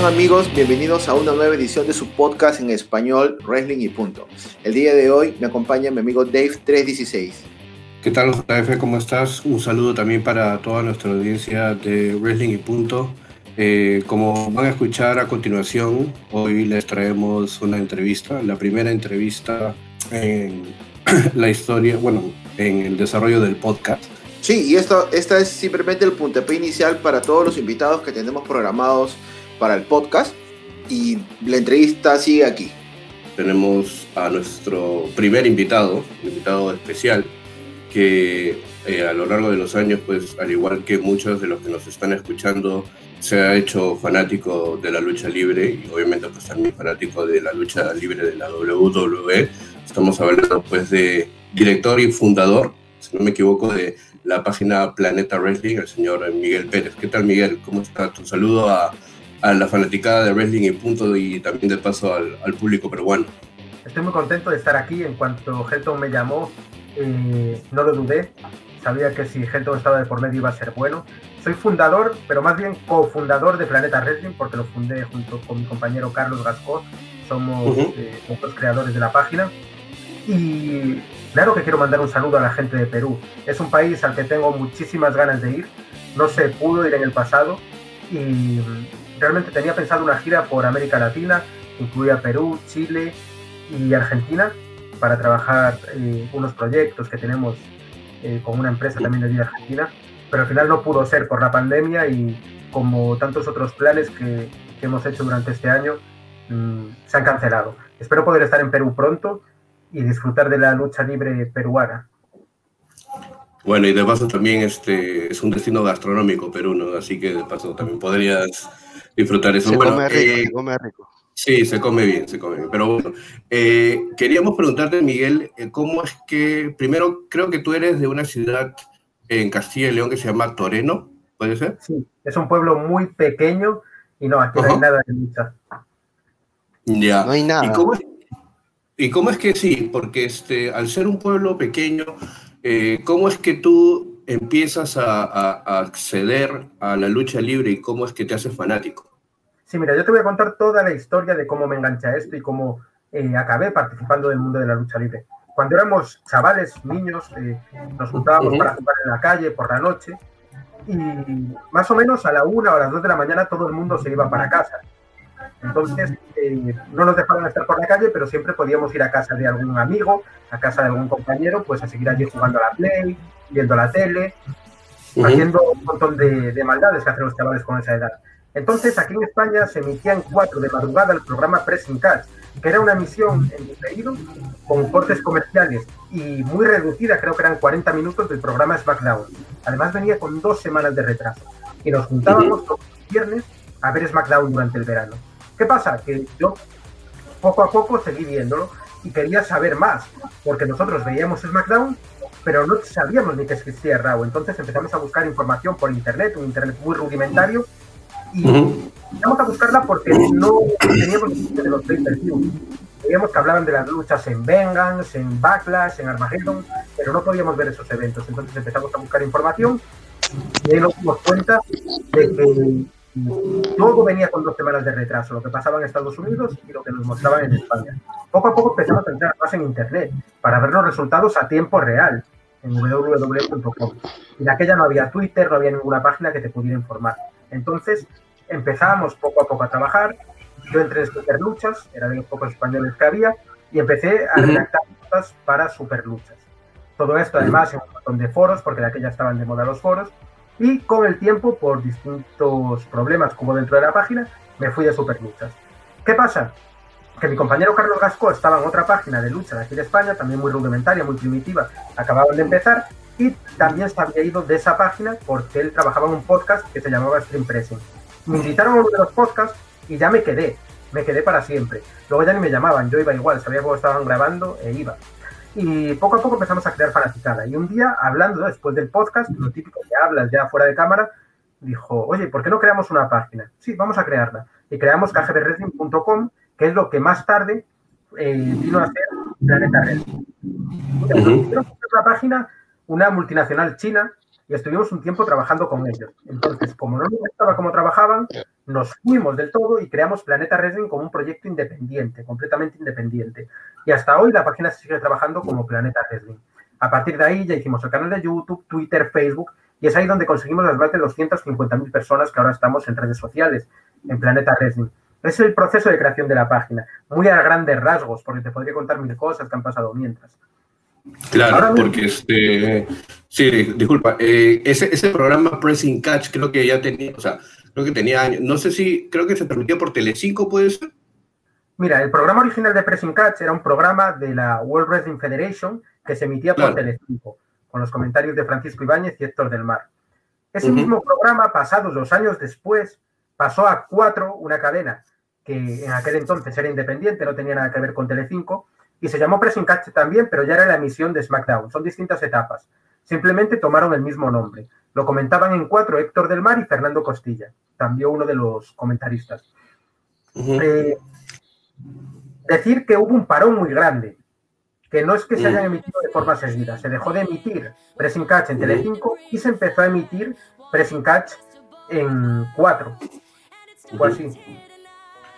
¿Cómo están amigos? Bienvenidos a una nueva edición de su podcast en español, Wrestling y Punto. El día de hoy me acompaña mi amigo Dave316. ¿Qué tal, JF? ¿Cómo estás? Un saludo también para toda nuestra audiencia de Wrestling y Punto. Eh, como van a escuchar a continuación, hoy les traemos una entrevista, la primera entrevista en la historia, bueno, en el desarrollo del podcast. Sí, y esto, esta es simplemente el puntapié inicial para todos los invitados que tenemos programados para el podcast y la entrevista sigue aquí. Tenemos a nuestro primer invitado, invitado especial, que eh, a lo largo de los años, pues al igual que muchos de los que nos están escuchando, se ha hecho fanático de la lucha libre y obviamente pues también fanático de la lucha libre de la WWE. Estamos hablando pues de director y fundador, si no me equivoco, de la página Planeta Wrestling, el señor Miguel Pérez. ¿Qué tal Miguel? ¿Cómo está? Tu saludo a, a la fanaticada de Wrestling y punto y también de paso al, al público peruano. Estoy muy contento de estar aquí. En cuanto Helton me llamó, eh, no lo dudé. Sabía que si Helton estaba de por medio iba a ser bueno. Soy fundador, pero más bien cofundador de Planeta Wrestling, porque lo fundé junto con mi compañero Carlos Gascot. Somos eh, los creadores de la página. Y claro que quiero mandar un saludo a la gente de Perú. Es un país al que tengo muchísimas ganas de ir. No se pudo ir en el pasado y realmente tenía pensado una gira por América Latina, incluía Perú, Chile y Argentina, para trabajar eh, unos proyectos que tenemos eh, con una empresa también de vida argentina, pero al final no pudo ser por la pandemia y como tantos otros planes que, hemos hecho durante este año, mmm, se han cancelado. Espero poder estar en Perú pronto y disfrutar de la lucha libre peruana. Bueno, y de paso también este es un destino gastronómico Perú, ¿no? Así que de paso también podrías disfrutar eso. Se bueno, come rico, eh, se come rico. Sí, se come bien, se come bien. Pero bueno, eh, queríamos preguntarte, Miguel, eh, ¿cómo es que, primero, creo que tú eres de una ciudad en Castilla y León que se llama Toreno, ¿puede ser? Sí, es un pueblo muy pequeño y no, aquí no hay nada de lucha. Ya. No hay nada. ¿Y cómo es, y cómo es que sí? Porque este, al ser un pueblo pequeño, eh, ¿cómo es que tú empiezas a, a- a acceder a la lucha libre y cómo es que te haces fanático? Sí, mira, yo te voy a contar toda la historia de cómo me enganché a esto y cómo eh, acabé participando del mundo de la lucha libre. Cuando éramos chavales, niños, eh, nos juntábamos para jugar en la calle por la noche y más o menos a la una o a las dos de la mañana todo el mundo se iba para casa. Entonces, eh, no nos dejaban estar por la calle, pero siempre podíamos ir a casa de algún amigo, a casa de algún compañero, pues a seguir allí jugando a la Play, viendo la tele, Ujú. haciendo un montón de, de maldades que hacen los chavales con esa edad. Entonces, aquí en España se emitía en 4 de madrugada el programa Pressing Catch, que era una emisión en diferido con cortes comerciales y muy reducida, creo que eran 40 minutos del programa SmackDown. Además, venía con dos semanas de retraso y nos juntábamos todos los viernes a ver SmackDown durante el verano. ¿Qué pasa? Que yo poco a poco seguí viéndolo y quería saber más, porque nosotros veíamos SmackDown, pero no sabíamos ni que existía Raw. Entonces empezamos a buscar información por internet, un internet muy rudimentario, y empezamos a buscarla porque no teníamos de los pay per. Veíamos que hablaban de las luchas en Vengeance, en Backlash, en Armageddon, pero no podíamos ver esos eventos. Entonces empezamos a buscar información y ahí nos dimos cuenta de que todo venía con dos semanas de retraso, lo que pasaba en Estados Unidos y lo que nos mostraban en España. Poco a poco empezamos a entrar más en Internet para ver los resultados a tiempo real en www.com. Y de aquella no había Twitter, no había ninguna página que te pudiera informar. Entonces empezábamos poco a poco a trabajar. Yo entré en Superluchas, era de los pocos españoles que había, y empecé a redactar notas para Superluchas. Todo esto además en un montón de foros, porque de aquella estaban de moda los foros, y con el tiempo, por distintos problemas hubo dentro de la página, me fui a Superluchas. ¿Qué pasa? Que mi compañero Carlos Gasco estaba en otra página de lucha de aquí de España, también muy rudimentaria, muy primitiva, acababan de empezar, y también se había ido de esa página porque él trabajaba en un podcast que se llamaba Stream Pressing. Me invitaron a uno de los podcasts y ya me quedé, me quedé para siempre. Luego ya ni me llamaban, yo iba igual, sabía cómo estaban grabando e iba. Y poco a poco empezamos a crear fanaticada. Y un día, hablando después del podcast, lo típico que hablas ya fuera de cámara, dijo, oye, ¿por qué no creamos una página? Sí, vamos a crearla. Y creamos kgbwrestling.com, que es lo que más tarde eh, vino a ser Planeta Red. La página una multinacional china y estuvimos un tiempo trabajando con ellos. Entonces, como no nos gustaba cómo trabajaban, nos fuimos del todo y creamos Planeta Wrestling como un proyecto independiente, completamente independiente. Y hasta hoy la página sigue trabajando como Planeta Wrestling. A partir de ahí ya hicimos el canal de YouTube, Twitter, Facebook, y es ahí donde conseguimos las más de 250.000 personas que ahora estamos en redes sociales, en Planeta Wrestling. Es el proceso de creación de la página, muy a grandes rasgos, porque te podría contar mil cosas que han pasado mientras. Claro, porque este, sí, disculpa, eh, ese, ese programa Pressing Catch creo que ya tenía, o sea, creo que tenía años, no sé si, creo que se transmitía por Telecinco, ¿puede ser? Mira, el programa original de Pressing Catch era un programa de la World Wrestling Federation que se emitía por Telecinco, con los comentarios de Francisco Ibáñez y Héctor del Mar. Ese mismo programa, pasados los años después, pasó a Cuatro, una cadena que en aquel entonces era independiente, no tenía nada que ver con Telecinco, y se llamó Pressing Catch también, pero ya era la emisión de SmackDown. Son distintas etapas. Simplemente tomaron el mismo nombre. Lo comentaban en cuatro Héctor del Mar y Fernando Costilla, también uno de los comentaristas. Eh, decir que hubo un parón muy grande, que no es que se hayan emitido de forma seguida, se dejó de emitir Pressing Catch en Telecinco y se empezó a emitir Pressing Catch en 4. Fue así.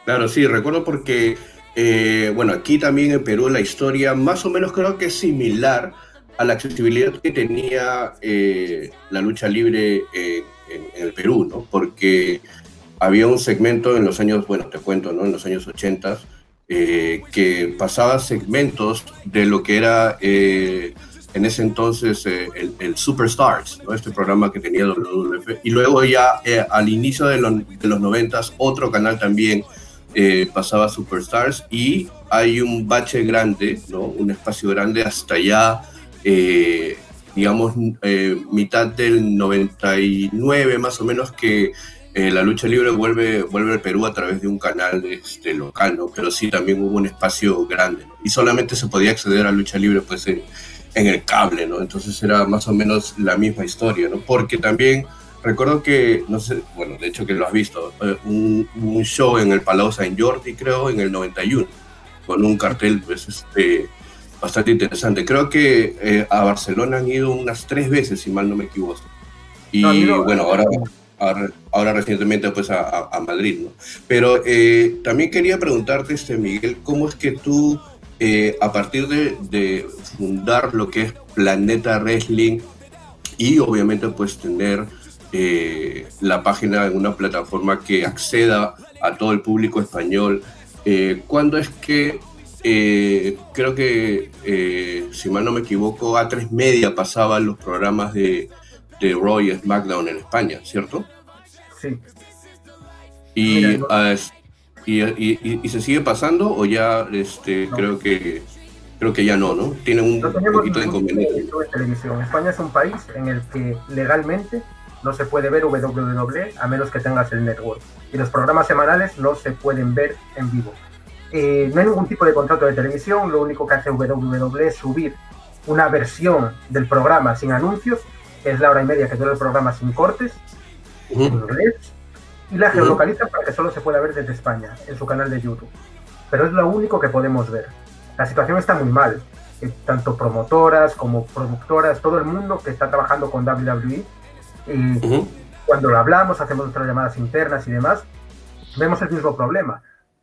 Claro, sí, recuerdo porque, eh, bueno, aquí también en Perú la historia más o menos creo que es similar a la accesibilidad que tenía eh, la lucha libre en, el Perú, ¿no? Porque había un segmento en los años, bueno, te cuento, ¿no? En los años 80 eh, que pasaba segmentos de lo que era eh, en ese entonces el, Superstars, ¿no? Este programa que tenía WWF. Y luego ya al inicio de, de los 90 otro canal también pasaba Superstars y hay un bache grande, ¿no? Un espacio grande hasta ya eh, digamos, eh, mitad del 99 más o menos que eh, la lucha libre vuelve, vuelve al Perú a través de un canal este, local, ¿no? Pero sí también hubo un espacio grande, Y solamente se podía acceder a lucha libre, pues, en, el cable, ¿no? Entonces era más o menos la misma historia, ¿no? Porque también recuerdo que, no sé, bueno, de hecho que lo has visto, un, un show en el Palau San Jordi, creo, en el 91, con un cartel, pues, este bastante interesante. Creo que eh, a Barcelona han ido unas tres veces, si mal no me equivoco. Y bueno, ahora, ahora, recientemente pues a, Madrid, ¿no? Pero eh, también quería preguntarte, este, Miguel, ¿cómo es que tú, eh, a partir de, fundar lo que es Planeta Wrestling y obviamente pues tener la página en una plataforma que acceda a todo el público español, ¿cuándo es que eh, creo que, eh, si mal no me equivoco, A3 Media pasaba los programas de, de Raw y SmackDown en España, ¿cierto? Sí. Ah, y, y, se sigue pasando o ya este, creo que creo que ya no, ¿no? Tiene un poquito de inconveniente. televisión. España es un país en el que legalmente no se puede ver WWE a menos que tengas el network. Y los programas semanales no se pueden ver en vivo. Eh, no hay ningún tipo de contrato de televisión, lo único que hace WWE es subir una versión del programa sin anuncios, es la hora y media que dura el programa sin cortes, en inglés, y la geolocaliza para que solo se pueda ver desde España, en su canal de YouTube. Pero es lo único que podemos ver. La situación está muy mal. Eh, tanto promotoras como productoras, todo el mundo que está trabajando con WWE, y cuando lo hablamos, hacemos nuestras llamadas internas y demás, vemos el mismo problema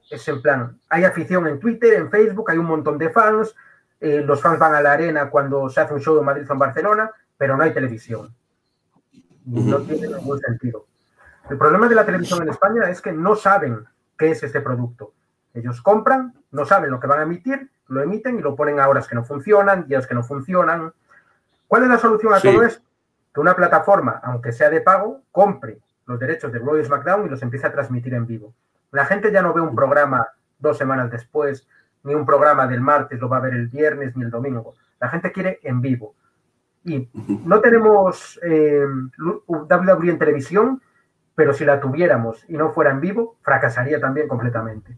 es en plan, hay afición en Twitter, en Facebook, hay un montón de fans, eh, los fans van a la arena cuando se hace un show en Madrid o en Barcelona, pero no hay televisión. No tiene ningún sentido. El problema de la televisión en España es que no saben qué es este producto. Ellos compran, no saben lo que van a emitir, lo emiten y lo ponen a horas que no funcionan, días que no funcionan. ¿Cuál es la solución a todo esto? Que una plataforma, aunque sea de pago, compre los derechos de y SmackDown y los empiece a transmitir en vivo. La gente ya no ve un programa dos semanas después, ni un programa del martes lo va a ver el viernes ni el domingo. La gente quiere en vivo. Y no tenemos eh, WWE en televisión, pero si la tuviéramos y no fuera en vivo, fracasaría también completamente.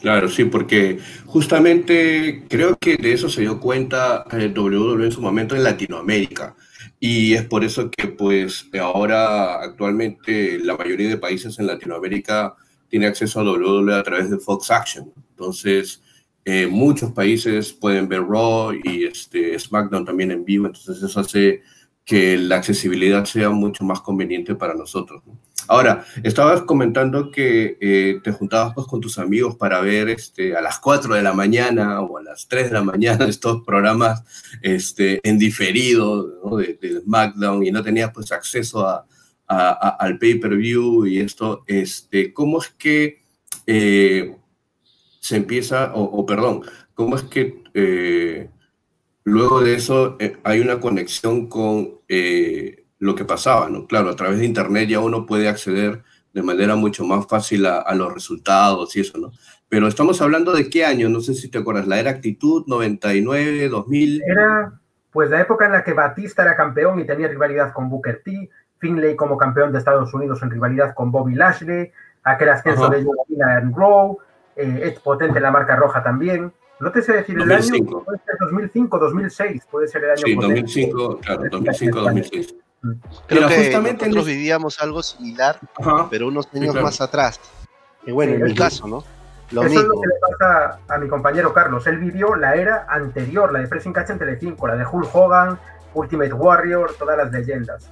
Claro, sí, porque justamente creo que de eso se dio cuenta el eh, WWE en su momento en Latinoamérica. Y es por eso que pues ahora actualmente la mayoría de países en Latinoamérica tiene acceso a WWE a través de Fox Action. Entonces, eh, muchos países pueden ver Raw y este, SmackDown también en vivo, entonces eso hace que la accesibilidad sea mucho más conveniente para nosotros. Ahora, estabas comentando que eh, te juntabas pues, con tus amigos para ver este, a las 4 de la mañana o a las 3 de la mañana estos programas este, en diferido de, SmackDown y no tenías pues, acceso a, al pay-per-view y esto. Este, ¿Cómo es que eh, se empieza, o, perdón, cómo es que eh, luego de eso hay una conexión con lo que pasaba, ¿no? Claro, a través de Internet ya uno puede acceder de manera mucho más fácil a, los resultados y eso, ¿no? Pero estamos hablando de qué año, no sé si te acuerdas, la era Actitud, 99, 2000. Era pues la época en la que Batista era campeón y tenía rivalidad con Booker T, Finlay como campeón de Estados Unidos en rivalidad con Bobby Lashley, aquel ascenso de Joaquina en Raw, eh, es potente la marca roja también. No te sé decir el año, puede ser 2005, 2006, puede ser el año. Sí, 2005, claro, 2005, 2006. Creo que justamente nosotros vivíamos algo similar, pero unos años más atrás. Y bueno, en mi caso, ¿no? Lo Eso es lo que le pasa a mi compañero Carlos. Él vivió la era anterior, la de Pressing Catch en Telecinco, la de Hulk Hogan, Ultimate Warrior, todas las leyendas.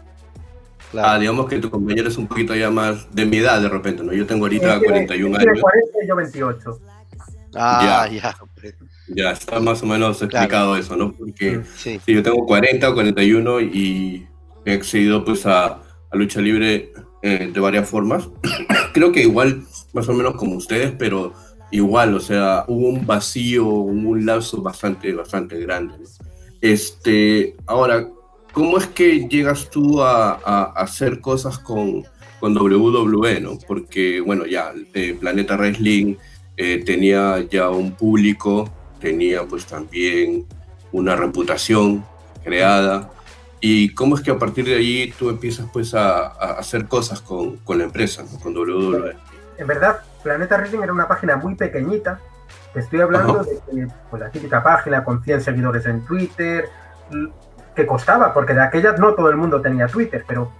Ah, digamos que tu compañero es un poquito ya más de mi edad de repente, ¿no? Yo tengo ahorita 41 años. 40 y yo 28. Ah, ya. Ya, está más o menos explicado eso, ¿no? Porque sí. yo tengo 40 o 41 y he accedido pues a, lucha libre eh, de varias formas. Creo que igual, más o menos como ustedes, pero igual, o sea, hubo un vacío, un lazo bastante, bastante grande. Este, ahora, ¿cómo es que llegas tú a, hacer cosas con, con, WWE, no? Porque, bueno, ya eh, Planeta Wrestling eh, tenía ya un público, tenía pues también una reputación creada, ¿Y cómo es que a partir de ahí tú empiezas pues a, hacer cosas con, con la empresa, con WWE? En verdad, Planeta Wrestling era una página muy pequeñita. Te estoy hablando de que, pues, la típica página con 100 seguidores en Twitter, que costaba, porque de aquella no todo el mundo tenía Twitter, pero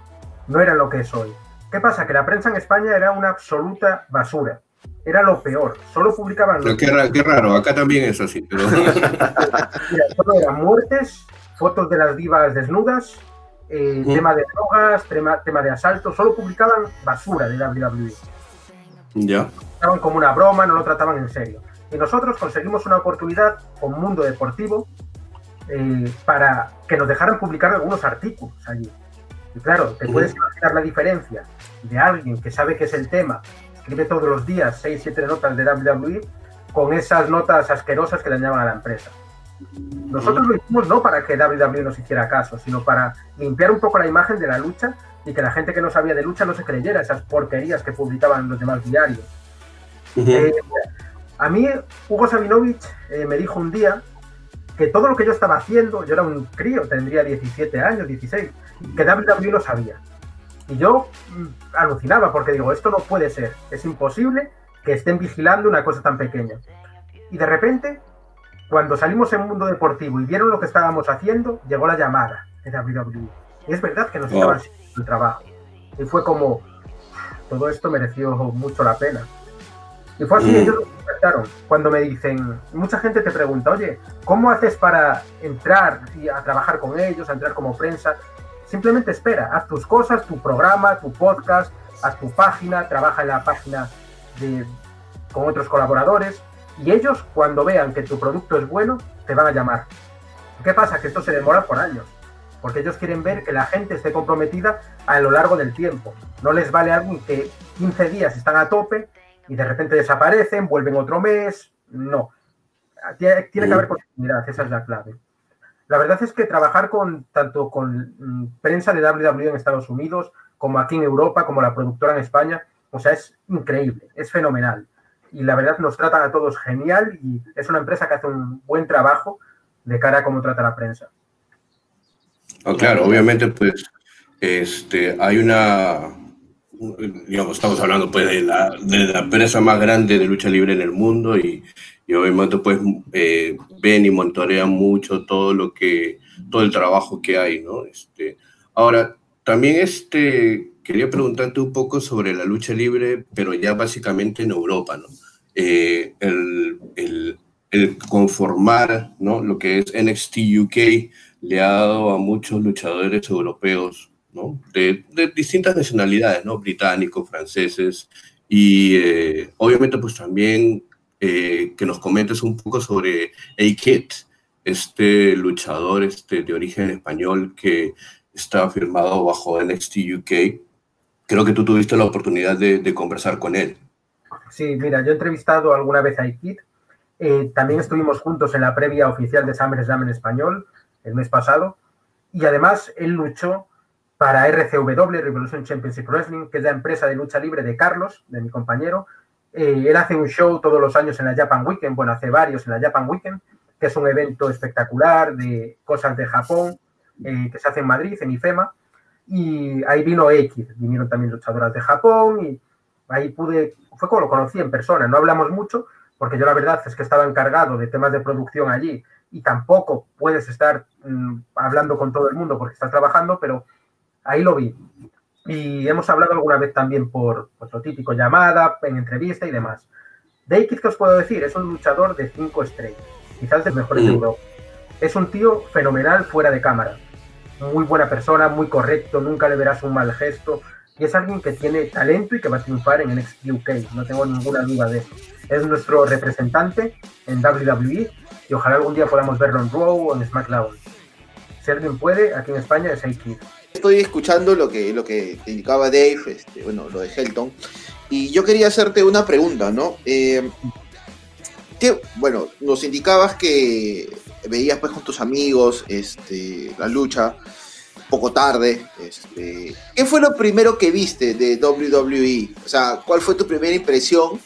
no era lo que es hoy. ¿Qué pasa? Que la prensa en España era una absoluta basura. Era lo peor. Solo publicaban... Pero qué, raro, qué raro, acá también es así. Pero... Mira, solo eran muertes, fotos de las divas desnudas, eh, tema de drogas, tema, tema, de asalto, solo publicaban basura de WWE. Ya. Trataban como una broma, no lo trataban en serio. Y nosotros conseguimos una oportunidad con Mundo Deportivo eh, para que nos dejaran publicar algunos artículos allí. Y claro, te puedes imaginar la diferencia de alguien que sabe que es el tema, escribe todos los días 6, 7 notas de WWE, con esas notas asquerosas que le llaman a la empresa. Nosotros lo hicimos no para que WWE nos hiciera caso, sino para limpiar un poco la imagen de la lucha y que la gente que no sabía de lucha no se creyera esas porquerías que publicaban los demás diarios. Eh, a mí, Hugo Sabinovich eh, me dijo un día que todo lo que yo estaba haciendo, yo era un crío, tendría 17 años, 16, que WWE lo sabía. Y yo mm, alucinaba porque digo, esto no puede ser, es imposible que estén vigilando una cosa tan pequeña. Y de repente cuando salimos en Mundo Deportivo y vieron lo que estábamos haciendo, llegó la llamada de WWE. Y es verdad que nos estaban haciendo el trabajo. Y fue como, todo esto mereció mucho la pena. Y fue así, mm. ellos me contactaron. Cuando me dicen, mucha gente te pregunta, oye, ¿cómo haces para entrar y a trabajar con ellos, a entrar como prensa? Simplemente espera, haz tus cosas, tu programa, tu podcast, haz tu página, trabaja en la página de, con otros colaboradores y ellos, cuando vean que tu producto es bueno, te van a llamar. ¿Qué pasa? Que esto se demora por años, porque ellos quieren ver que la gente esté comprometida a lo largo del tiempo. No les vale alguien que 15 días están a tope y de repente desaparecen, vuelven otro mes. No. Tiene, que haber continuidad, esa es la clave. La verdad es que trabajar con tanto con mm, prensa de WWE en Estados Unidos, como aquí en Europa, como la productora en España, o sea, es increíble, es fenomenal y la verdad nos tratan a todos genial y es una empresa que hace un buen trabajo de cara a cómo trata la prensa. Oh, claro, obviamente pues este, hay una, digamos, estamos hablando pues de la, de la empresa más grande de lucha libre en el mundo y, y obviamente pues eh, ven y monitorean mucho todo lo que, todo el trabajo que hay, ¿no? Este, ahora, también este, quería preguntarte un poco sobre la lucha libre, pero ya básicamente en Europa, ¿no? Eh, el, el, el, conformar ¿no? lo que es NXT UK le ha dado a muchos luchadores europeos De, distintas nacionalidades, ¿no? Británicos, franceses, y eh, obviamente pues también eh, que nos comentes un poco sobre A-Kid, este luchador este, de origen español que está firmado bajo NXT UK. Creo que tú tuviste la oportunidad de, conversar con él. Sí, mira, yo he entrevistado alguna vez a A-Kid. Eh, también estuvimos juntos en la previa oficial de SummerSlam en español el mes pasado. Y además él luchó para RCW, Revolution Championship Wrestling, que es la empresa de lucha libre de Carlos, de mi compañero. Eh, él hace un show todos los años en la Japan Weekend, bueno, hace varios en la Japan Weekend, que es un evento espectacular de cosas de Japón, eh, que se hace en Madrid, en IFEMA. Y ahí vino X, vinieron también luchadoras de Japón y ahí pude, fue como lo conocí en persona, no hablamos mucho, porque yo la verdad es que estaba encargado de temas de producción allí y tampoco puedes estar mm, hablando con todo el mundo porque estás trabajando, pero ahí lo vi. Y hemos hablado alguna vez también por pues, lo típico, llamada, en entrevista y demás. X, ¿qué os puedo decir? Es un luchador de cinco estrellas, quizás de mejores de mm. Europa. Es un tío fenomenal fuera de cámara. Muy buena persona, muy correcto, nunca le verás un mal gesto. Y es alguien que tiene talento y que va a triunfar en NXT UK, no tengo ninguna duda de eso. Es nuestro representante en WWE y ojalá algún día podamos verlo en Raw o en SmackDown. Si alguien puede, aquí en España es A-Kid estoy escuchando lo que, lo que indicaba Dave, este, bueno, lo de Helton, y yo quería hacerte una pregunta, ¿no? Eh, bueno, nos indicabas que veías pues con tus amigos este, la lucha poco tarde. Este, ¿Qué fue lo primero que viste de WWE? O sea, ¿cuál fue tu primera impresión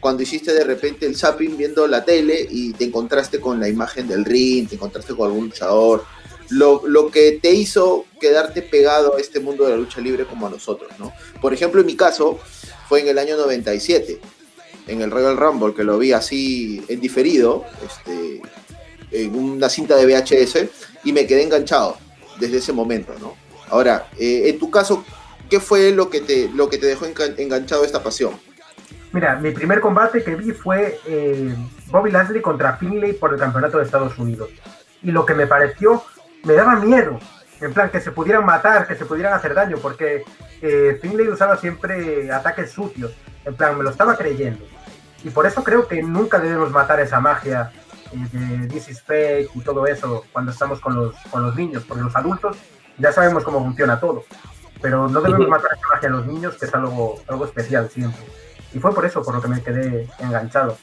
cuando hiciste de repente el zapping viendo la tele y te encontraste con la imagen del ring, te encontraste con algún luchador? Lo, lo, que te hizo quedarte pegado a este mundo de la lucha libre como a nosotros, ¿no? Por ejemplo, en mi caso, fue en el año 97, en el Royal Rumble, que lo vi así en diferido, este, en una cinta de VHS, y me quedé enganchado desde ese momento, ¿no? Ahora, eh, en tu caso, ¿qué fue lo que te, lo que te dejó enganchado esta pasión? Mira, mi primer combate que vi fue eh, Bobby Lashley contra Finlay por el campeonato de Estados Unidos. Y lo que me pareció me daba miedo. En plan, que se pudieran matar, que se pudieran hacer daño, porque eh, Finlay usaba siempre ataques sucios. En plan, me lo estaba creyendo. Y por eso creo que nunca debemos matar esa magia eh, de This is fake y todo eso cuando estamos con los, con los niños, porque los adultos ya sabemos cómo funciona todo. Pero no debemos matar esa magia a los niños, que es algo, algo especial siempre. Y fue por eso por lo que me quedé enganchado.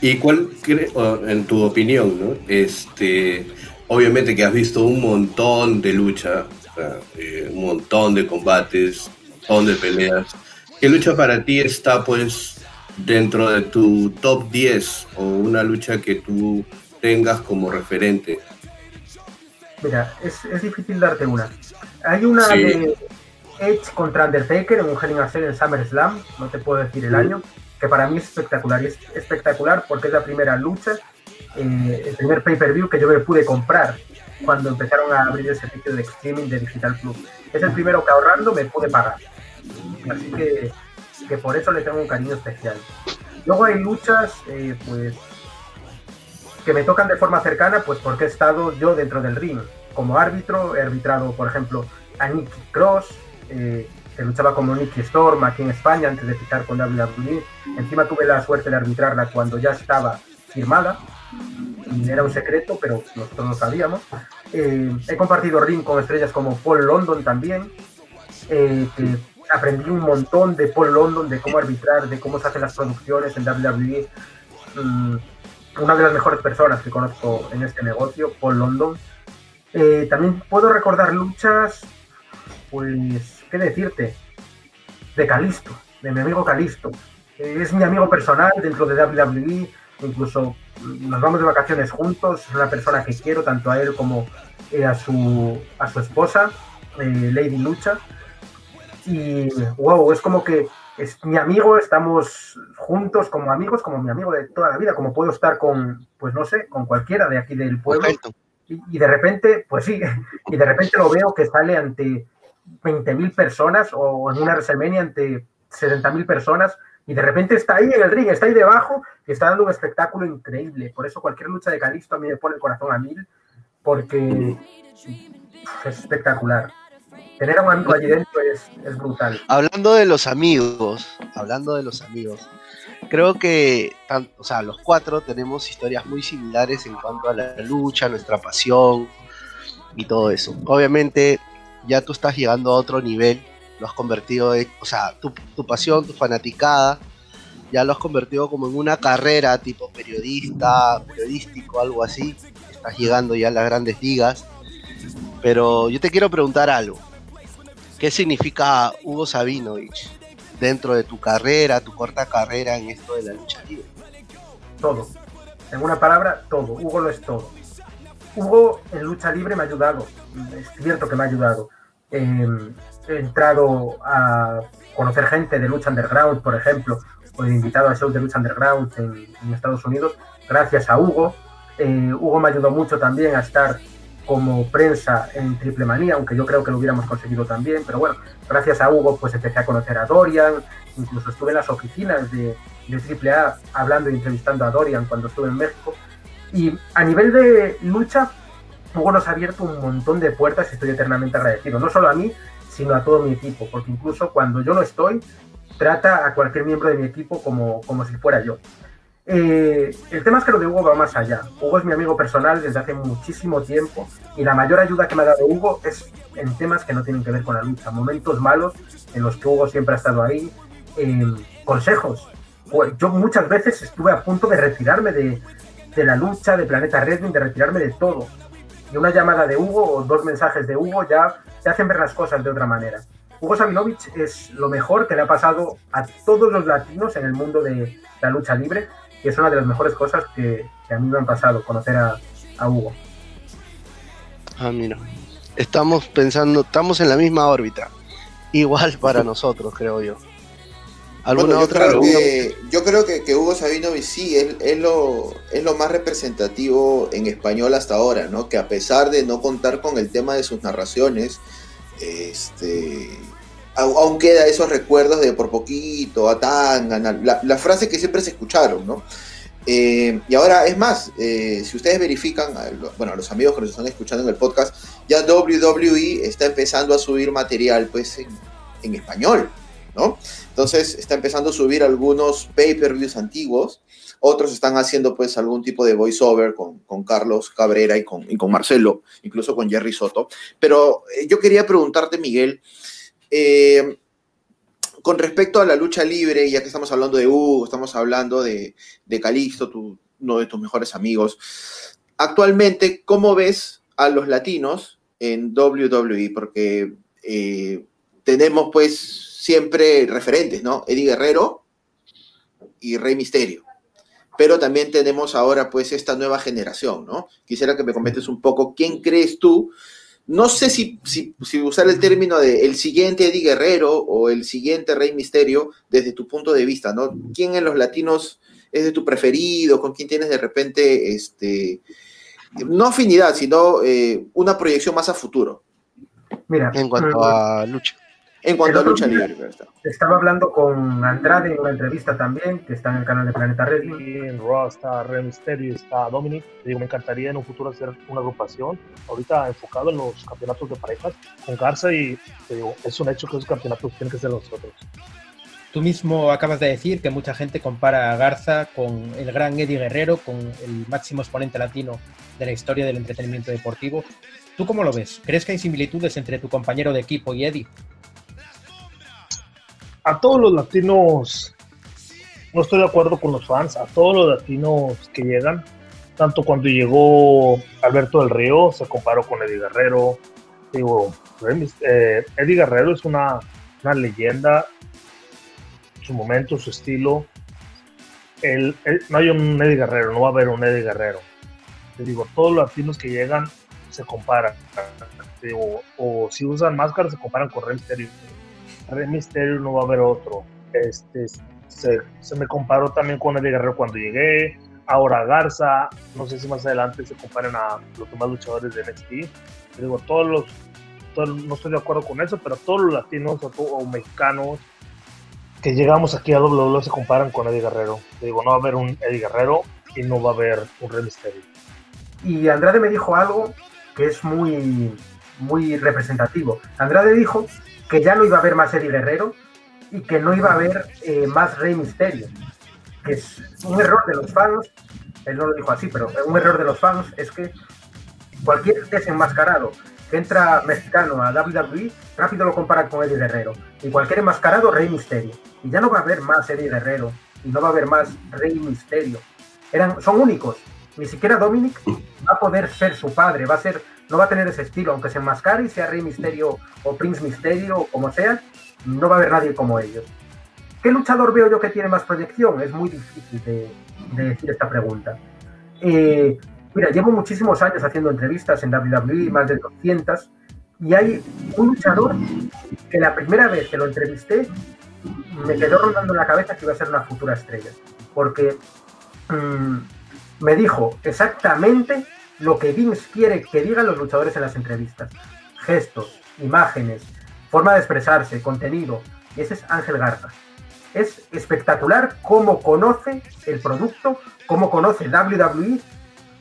¿Y cuál, en tu opinión, ¿no? este, obviamente que has visto un montón de lucha, eh, un montón de combates, un montón de peleas. ¿Qué lucha para ti está pues dentro de tu top 10 o una lucha que tú tengas como referente? Mira, es, es difícil darte una. Hay una de Edge contra Undertaker en un Hell in a Cell en SummerSlam, no te puedo decir el año, que para mí es espectacular. Y es espectacular porque es la primera lucha eh, el primer pay-per-view que yo me pude comprar cuando empezaron a abrir el servicio de streaming de Digital Plus. Es el primero que ahorrando me pude pagar. Así que, que por eso le tengo un cariño especial. Luego hay luchas, eh, pues, que me tocan de forma cercana, pues porque he estado yo dentro del ring como árbitro. He arbitrado, por ejemplo, a Nicky Cross, eh, que luchaba como Nicky Storm aquí en España antes de pitar con WWE. Encima tuve la suerte de arbitrarla cuando ya estaba firmada era un secreto, pero nosotros lo sabíamos. Eh, he compartido ring con estrellas como Paul London también, eh, que aprendí un montón de Paul London, de cómo arbitrar, de cómo se hacen las producciones en WWE. Mm, una de las mejores personas que conozco en este negocio, Paul London. Eh, también puedo recordar luchas, pues, ¿qué decirte? De Calisto, de mi amigo Calisto. es mi amigo personal dentro de WWE incluso nos vamos de vacaciones juntos, es una persona que quiero tanto a él como eh, a, su, a su esposa, eh, Lady Lucha. Y wow, es como que es mi amigo, estamos juntos como amigos, como mi amigo de toda la vida, como puedo estar con, pues no sé, con cualquiera de aquí del pueblo. Y, y, de repente, pues sí, y de repente lo veo que sale ante 20.000 personas o en una WrestleMania ante 70.000 personas y de repente está ahí en el ring, está ahí debajo y está dando un espectáculo increíble. Por eso cualquier lucha de Calisto a mí me pone el corazón a mil, porque es espectacular. tener a un amigo allí dentro es, es brutal. Hablando de los amigos, hablando de los amigos, creo que o sea, los cuatro tenemos historias muy similares en cuanto a la lucha, nuestra pasión y todo eso. Obviamente ya tú estás llegando a otro nivel, lo has convertido, en, o sea, tu, tu pasión, tu fanaticada, ya lo has convertido como en una carrera tipo periodista, periodístico, algo así. Estás llegando ya a las grandes ligas. Pero yo te quiero preguntar algo. ¿Qué significa Hugo Sabinovich dentro de tu carrera, tu corta carrera en esto de la lucha libre? Todo. En una palabra, todo. Hugo lo es todo. Hugo en lucha libre me ha ayudado. Es cierto que me ha ayudado. He entrado a conocer gente de lucha underground, por ejemplo, o invitado a shows de lucha underground en, Estados Unidos, gracias a Hugo. Eh, Hugo me ayudó mucho también a estar como prensa en Triple Manía, aunque yo creo que lo hubiéramos conseguido también, pero bueno, gracias a Hugo pues empecé a conocer a Dorian, incluso estuve en las oficinas de, de Triple A hablando y entrevistando a Dorian cuando estuve en México. Y a nivel de lucha, Hugo nos ha abierto un montón de puertas y estoy eternamente agradecido, no solo a mí, sino a todo mi equipo, porque incluso cuando yo no estoy, trata a cualquier miembro de mi equipo como, como si fuera yo. Eh, el tema es que lo de Hugo va más allá. Hugo es mi amigo personal desde hace muchísimo tiempo y la mayor ayuda que me ha dado Hugo es en temas que no tienen que ver con la lucha, momentos malos en los que Hugo siempre ha estado ahí, consejos. Yo muchas veces estuve a punto de retirarme de, de la lucha, de Planeta Redwing, de retirarme de todo. Y una llamada de Hugo o dos mensajes de Hugo ya te hacen ver las cosas de otra manera. Hugo Sabinovich es lo mejor que le ha pasado a todos los latinos en el mundo de la lucha libre y es una de las mejores cosas que, a mí me han pasado, conocer a, Hugo. Ah, mira. Estamos pensando, estamos en la misma órbita. Igual para nosotros, creo yo. ¿Alguna yo otra creo que, yo creo que, Hugo Sabinovich sí es, es, lo, es lo más representativo en español hasta ahora, ¿no? Que a pesar de no contar con el tema de sus narraciones, este, aún queda esos recuerdos de por poquito, a la, la frase que siempre se escucharon, ¿no? Eh, y ahora, es más, eh, si ustedes verifican, bueno, a los amigos que nos están escuchando en el podcast, ya WWE está empezando a subir material, pues, en, en español, ¿no? Entonces, está empezando a subir algunos pay-per-views antiguos, otros están haciendo pues algún tipo de voiceover con, con Carlos Cabrera y con, Marcelo, incluso con Jerry Soto. Pero eh, yo quería preguntarte, Miguel, eh, con respecto a la lucha libre, ya que estamos hablando de Hugo, estamos hablando de, de Calixto, uno de tus mejores amigos, actualmente, ¿cómo ves a los latinos en WWE? Porque eh, tenemos pues siempre referentes, ¿no? Eddie Guerrero y Rey Misterio pero también tenemos ahora pues esta nueva generación, ¿no? Quisiera que me comentes un poco, ¿quién crees tú? No sé si, si, usar el término de el siguiente Eddie Guerrero o el siguiente Rey Misterio desde tu punto de vista, ¿no? ¿Quién en los latinos es de tu preferido? ¿Con quién tienes de repente, este, no afinidad, sino eh, una proyección más a futuro? Mira, en cuanto a lucha en cuanto a lucha libre. Estaba hablando con Andrade en una entrevista también, que está en el canal de Planeta Red. Y en Raw está Rey Mysterio, está Dominic. Digo, me encantaría en un futuro hacer una agrupación, ahorita enfocado en los campeonatos de parejas con Garza y digo, es un hecho que esos campeonatos tienen que ser nosotros. Tú mismo acabas de decir que mucha gente compara a Garza con el gran Eddie Guerrero, con el máximo exponente latino de la historia del entretenimiento deportivo. ¿Tú cómo lo ves? ¿Crees que hay similitudes entre tu compañero de equipo y Eddie? A todos los latinos, no estoy de acuerdo con los fans, a todos los latinos que llegan, tanto cuando llegó Alberto del Río, se comparó con Eddie Guerrero. Digo, eh, Eddie Guerrero es una, leyenda, su momento, su estilo. no hay un Eddie Guerrero, no va a haber un Eddie Guerrero. Digo, todos los latinos que llegan se comparan. o si usan máscaras, se comparan con Rey Rey Misterio no va a haber otro. Este, se, me comparó también con Eddie Guerrero cuando llegué. Ahora Garza, no sé si más adelante se comparen a los demás luchadores de NXT. digo, todos los, no estoy de acuerdo con eso, pero todos los latinos o, mexicanos que llegamos aquí a WWE se comparan con Eddie Guerrero. digo, no va a haber un Eddie Guerrero y no va a haber un Rey Misterio. Y Andrade me dijo algo que es muy, muy representativo. Andrade dijo que ya no iba a haber más Eddie Guerrero y que no iba a haber eh, más Rey Misterio, que es un error de los fans, él no lo dijo así, pero un error de los fans es que cualquier desenmascarado que entra mexicano a WWE, rápido lo comparan con Eddie Guerrero. Y cualquier enmascarado, Rey Misterio. Y ya no va a haber más Eddie Guerrero. Y no va a haber más Rey Misterio. Eran, son únicos. Ni siquiera Dominic va a poder ser su padre. Va a ser, no va a tener ese estilo. Aunque se enmascare y sea Rey Misterio o Prince Misterio o como sea, no va a haber nadie como ellos. ¿Qué luchador veo yo que tiene más proyección? Es muy difícil de, decir esta pregunta. Eh, Mira, llevo muchísimos años haciendo entrevistas en WWE, más de 200, y hay un luchador que la primera vez que lo entrevisté me quedó rondando en la cabeza que iba a ser una futura estrella, porque mm, me dijo exactamente lo que Vince quiere que digan los luchadores en las entrevistas. Gestos, imágenes, forma de expresarse, contenido. Y ese es Ángel Garza. Es espectacular cómo conoce el producto, cómo conoce WWE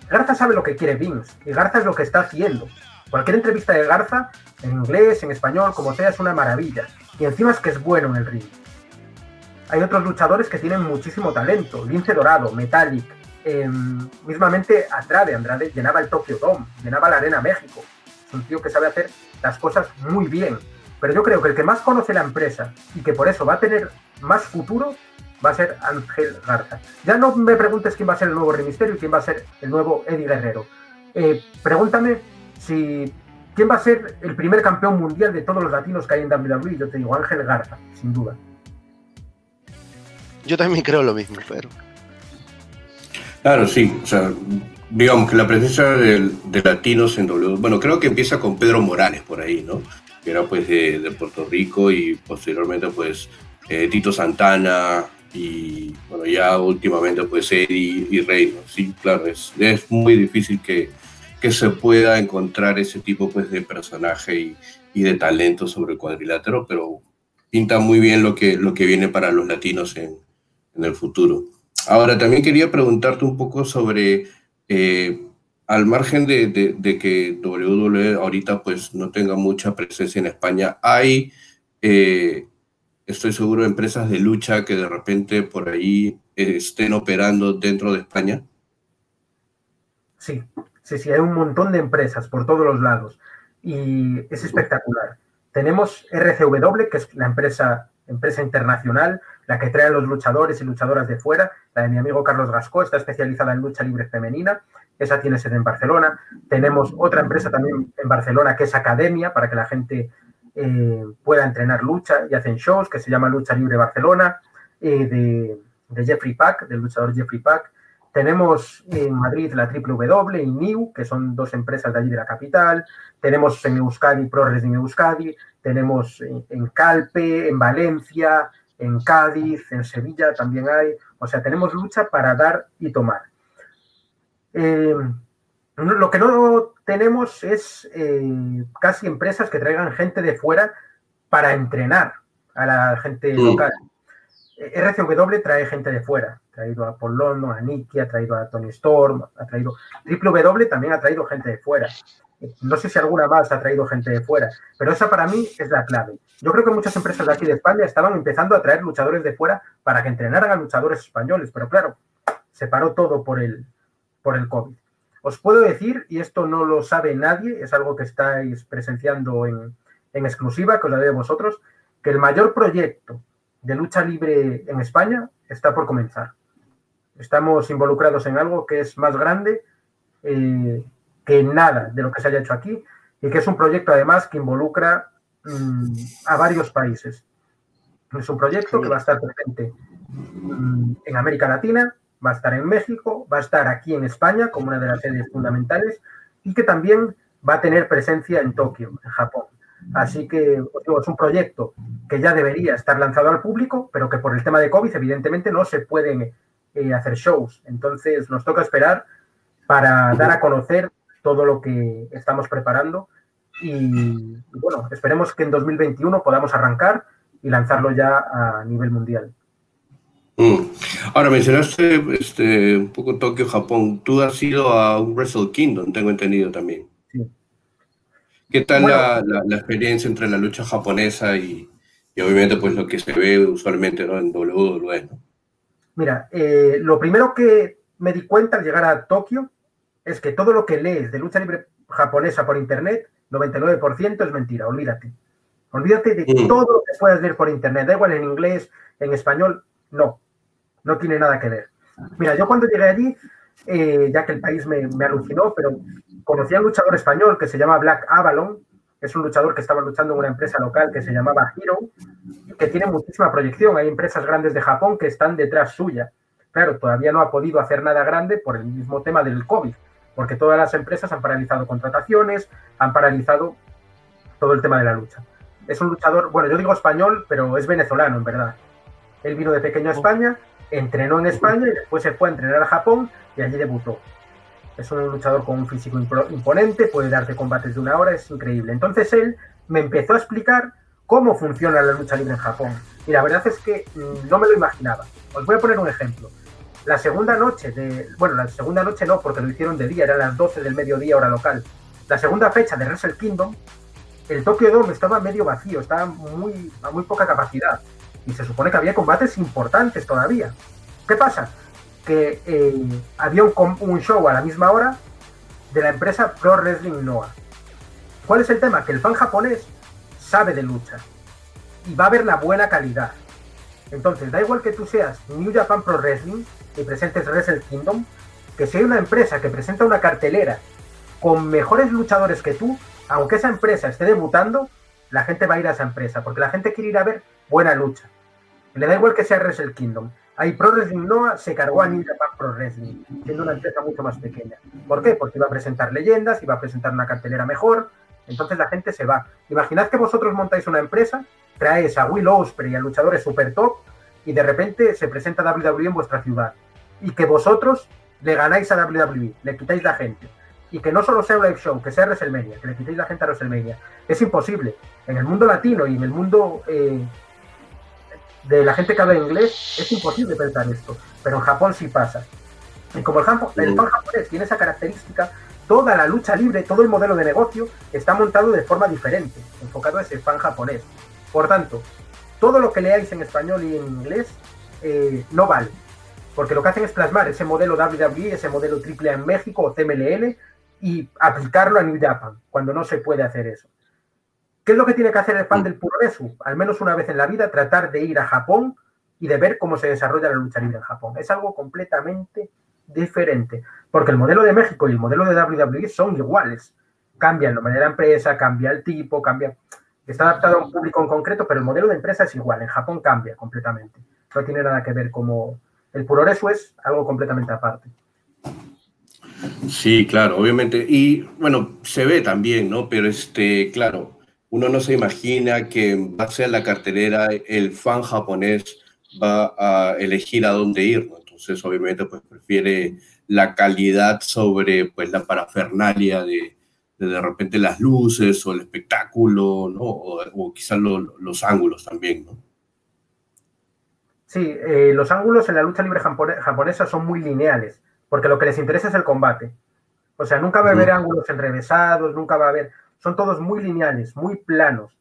Garza sabe lo que quiere Vince y Garza es lo que está haciendo. Cualquier entrevista de Garza, en inglés, en español, como sea, es una maravilla. Y encima es que es bueno en el ring. Hay otros luchadores que tienen muchísimo talento. Lince Dorado, Metallic, em, mismamente Andrade. Andrade llenaba el Tokyo Dome, llenaba la Arena México. Es un tío que sabe hacer las cosas muy bien. Pero yo creo que el que más conoce la empresa y que por eso va a tener más futuro va a ser Ángel Garza. Ya no me preguntes quién va a ser el nuevo Rey y quién va a ser el nuevo Eddie Guerrero. Eh, pregúntame si quién va a ser el primer campeón mundial de todos los latinos que hay en WWE. Yo te digo Ángel Garza, sin duda. Yo también creo lo mismo, pero. Claro, sí. O sea, digamos que la presencia de, latinos en WWE. Bueno, creo que empieza con Pedro Morales por ahí, ¿no? Que era pues de, Puerto Rico y posteriormente pues eh, Tito Santana, y bueno, ya últimamente pues Eddie y Reino, sí, claro, es, es muy difícil que, que, se pueda encontrar ese tipo pues de personaje y, y, de talento sobre el cuadrilátero, pero pinta muy bien lo que, lo que viene para los latinos en, en el futuro. Ahora, también quería preguntarte un poco sobre, eh, al margen de, que WWE ahorita pues no tenga mucha presencia en España, hay... Eh, estoy seguro, empresas de lucha que de repente por ahí estén operando dentro de España? Sí, sí, sí, hay un montón de empresas por todos los lados y es espectacular. Tenemos RCW, que es la empresa, empresa internacional, la que trae a los luchadores y luchadoras de fuera. La de mi amigo Carlos Gascó está especializada en lucha libre femenina. Esa tiene sede en Barcelona. Tenemos otra empresa también en Barcelona que es Academia, para que la gente eh, pueda entrenar lucha y hacen shows que se llama Lucha Libre Barcelona, eh, de, Jeffrey Pack, del luchador Jeffrey Pack. Tenemos en Madrid la W y New, que son dos empresas de allí de la capital. Tenemos en Euskadi Pro Wrestling Euskadi. Tenemos en, Calpe, en Valencia, en Cádiz, en Sevilla también hay. O sea, tenemos lucha para dar y tomar. Eh, lo que no tenemos es eh, casi empresas que traigan gente de fuera para entrenar a la gente local. RCW trae gente de fuera, ha traído a Paul London, a Nicky, ha traído a Tony Storm, ha traído. Triple W también ha traído gente de fuera. No sé si alguna más ha traído gente de fuera, pero esa para mí es la clave. Yo creo que muchas empresas de aquí de España estaban empezando a traer luchadores de fuera para que entrenaran a luchadores españoles, pero claro, se paró todo por el, por el COVID. Os puedo decir, y esto no lo sabe nadie, es algo que estáis presenciando en, exclusiva, que os lo de vosotros, que el mayor proyecto de lucha libre en España está por comenzar. Estamos involucrados en algo que es más grande eh, que nada de lo que se haya hecho aquí y que es un proyecto además que involucra mm, a varios países. Es un proyecto que va a estar presente mm, en América Latina, va a estar en México, va a estar aquí en España como una de las sedes fundamentales y que también va a tener presencia en Tokio, en Japón. Así que es un proyecto que ya debería estar lanzado al público, pero que por el tema de COVID evidentemente no se pueden eh, hacer shows. Entonces nos toca esperar para dar a conocer todo lo que estamos preparando y bueno, esperemos que en 2021 podamos arrancar y lanzarlo ya a nivel mundial. Mm. Ahora mencionaste este, un poco Tokio, Japón. Tú has ido a un Wrestle Kingdom, tengo entendido también. ¿Qué tal la, la, experiencia entre la lucha japonesa y, y, obviamente pues lo que se ve usualmente ¿no? en WWE? Mira, eh, lo primero que me di cuenta al llegar a Tokio es que todo lo que lees de lucha libre japonesa por internet, 99% es mentira, olvídate. Olvídate de mm. todo lo que puedas ver por internet, da igual en inglés, en español, no, no tiene nada que ver. Mira, yo cuando llegué allí, eh, ya que el país me, me, alucinó, pero conocí a un luchador español que se llama Black Avalon, es un luchador que estaba luchando en una empresa local que se llamaba Hero, y que tiene muchísima proyección. Hay empresas grandes de Japón que están detrás suya. Claro, todavía no ha podido hacer nada grande por el mismo tema del COVID, porque todas las empresas han paralizado contrataciones, han paralizado todo el tema de la lucha. Es un luchador, bueno, yo digo español, pero es venezolano en verdad. Él vino de pequeño a España, entrenó en España y después se fue a entrenar a Japón y allí debutó. Es un luchador con un físico imponente, puede darte combates de una hora, es increíble. Entonces él me empezó a explicar cómo funciona la lucha libre en Japón. Y la verdad es que mm, no me lo imaginaba. Os voy a poner un ejemplo. La segunda noche de. Bueno, la segunda noche no, porque lo hicieron de día, eran las 12 del mediodía, hora local. La segunda fecha de Wrestle Kingdom, el Tokyo Dome estaba medio vacío, estaba muy, a muy poca capacidad. Y se supone que había combates importantes todavía. ¿Qué pasa? Que eh, había un, show a la misma hora de la empresa Pro Wrestling Noah. ¿Cuál es el tema? Que el fan japonés sabe de lucha y va a ver la buena calidad. Entonces, da igual que tú seas New Japan Pro Wrestling y presentes Wrestle Kingdom, que si hay una empresa que presenta una cartelera con mejores luchadores que tú, aunque esa empresa esté debutando, la gente va a ir a esa empresa, porque la gente quiere ir a ver buena lucha. Le da igual que sea Wrestle Kingdom. Ahí Pro Wrestling Noah se cargó a New Japan Pro Wrestling, siendo una empresa mucho más pequeña. ¿Por qué? Porque iba a presentar leyendas, iba a presentar una cartelera mejor, entonces la gente se va. Imaginad que vosotros montáis una empresa, traéis a Will Ospreay y a luchadores super top, y de repente se presenta WWE en vuestra ciudad. Y que vosotros le ganáis a WWE, le quitáis la gente. Y que no solo sea un live show, que sea WrestleMania, que le quitéis la gente a WrestleMania. Es imposible. En el mundo latino y en el mundo eh, de la gente que habla inglés, es imposible pensar esto. Pero en Japón sí pasa. Y como el, el fan japonés tiene esa característica, toda la lucha libre, todo el modelo de negocio está montado de forma diferente, enfocado a ese fan japonés. Por tanto, todo lo que leáis en español y en inglés eh, no vale, porque lo que hacen es plasmar ese modelo WWE, ese modelo AAA en México o CMLL y aplicarlo a New Japan, cuando no se puede hacer eso. ¿Qué es lo que tiene que hacer el fan del Puroresu? Al menos una vez en la vida, tratar de ir a Japón y de ver cómo se desarrolla la lucha libre en Japón. Es algo completamente diferente, porque el modelo de México y el modelo de WWE son iguales. Cambian la manera de empresa, cambia el tipo, cambia. Está adaptado a un público en concreto, pero el modelo de empresa es igual. En Japón cambia completamente. No tiene nada que ver como. El puroresu es algo completamente aparte. Sí, claro, obviamente. Y bueno, se ve también, ¿no? Pero este, claro, uno no se imagina que en base a la cartelera el fan japonés va a elegir a dónde ir, ¿no? Entonces, obviamente, pues prefiere la calidad sobre pues la parafernalia de, de, repente las luces o el espectáculo, ¿no? O, quizás los ángulos también, ¿no? Sí, eh, los ángulos en la lucha libre japonesa son muy lineales, porque lo que les interesa es el combate. O sea, nunca va a haber ángulos enrevesados, nunca va a haber... Son todos muy lineales, muy planos.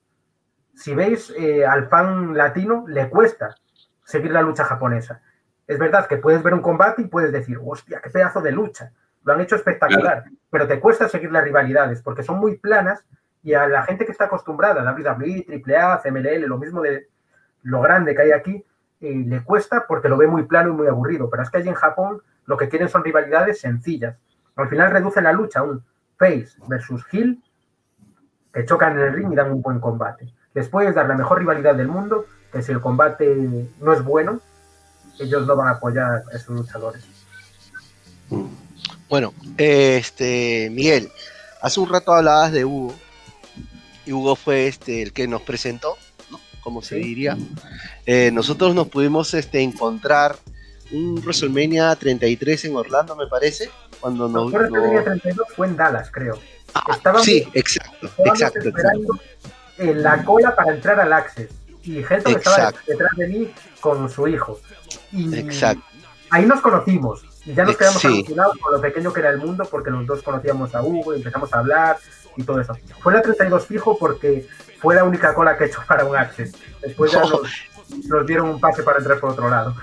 Si veis eh, al fan latino, le cuesta seguir la lucha japonesa es verdad que puedes ver un combate y puedes decir, hostia, qué pedazo de lucha. Lo han hecho espectacular, pero te cuesta seguir las rivalidades porque son muy planas y a la gente que está acostumbrada a WWE, AAA, CMLL, lo mismo de lo grande que hay aquí, eh, le cuesta porque lo ve muy plano y muy aburrido. Pero es que allí en Japón lo que quieren son rivalidades sencillas. Al final reduce la lucha a un face versus heel que chocan en el ring y dan un buen combate. Les puedes dar la mejor rivalidad del mundo, que si el combate no es bueno, ellos no van a apoyar a esos luchadores. Bueno, este Miguel, hace un rato hablabas de Hugo y Hugo fue este el que nos presentó, ¿no? Como se diría. Eh, nosotros nos pudimos este encontrar un WrestleMania 33 en Orlando, me parece, cuando nos. No, WrestleMania 32 fue en Dallas, creo. Ah, sí, exacto, exacto. Esperando en la cola para entrar al Access y Helton estaba detrás de mí con su hijo. Exacto. ahí nos conocimos y ya nos quedamos Sí. alucinados con lo pequeño que era el mundo porque los dos conocíamos a Hugo y empezamos a hablar y todo eso. Fue la 32 fijo porque fue la única cola que he hecho para un Access. Después ya No. nos, nos dieron un pase para entrar por otro lado.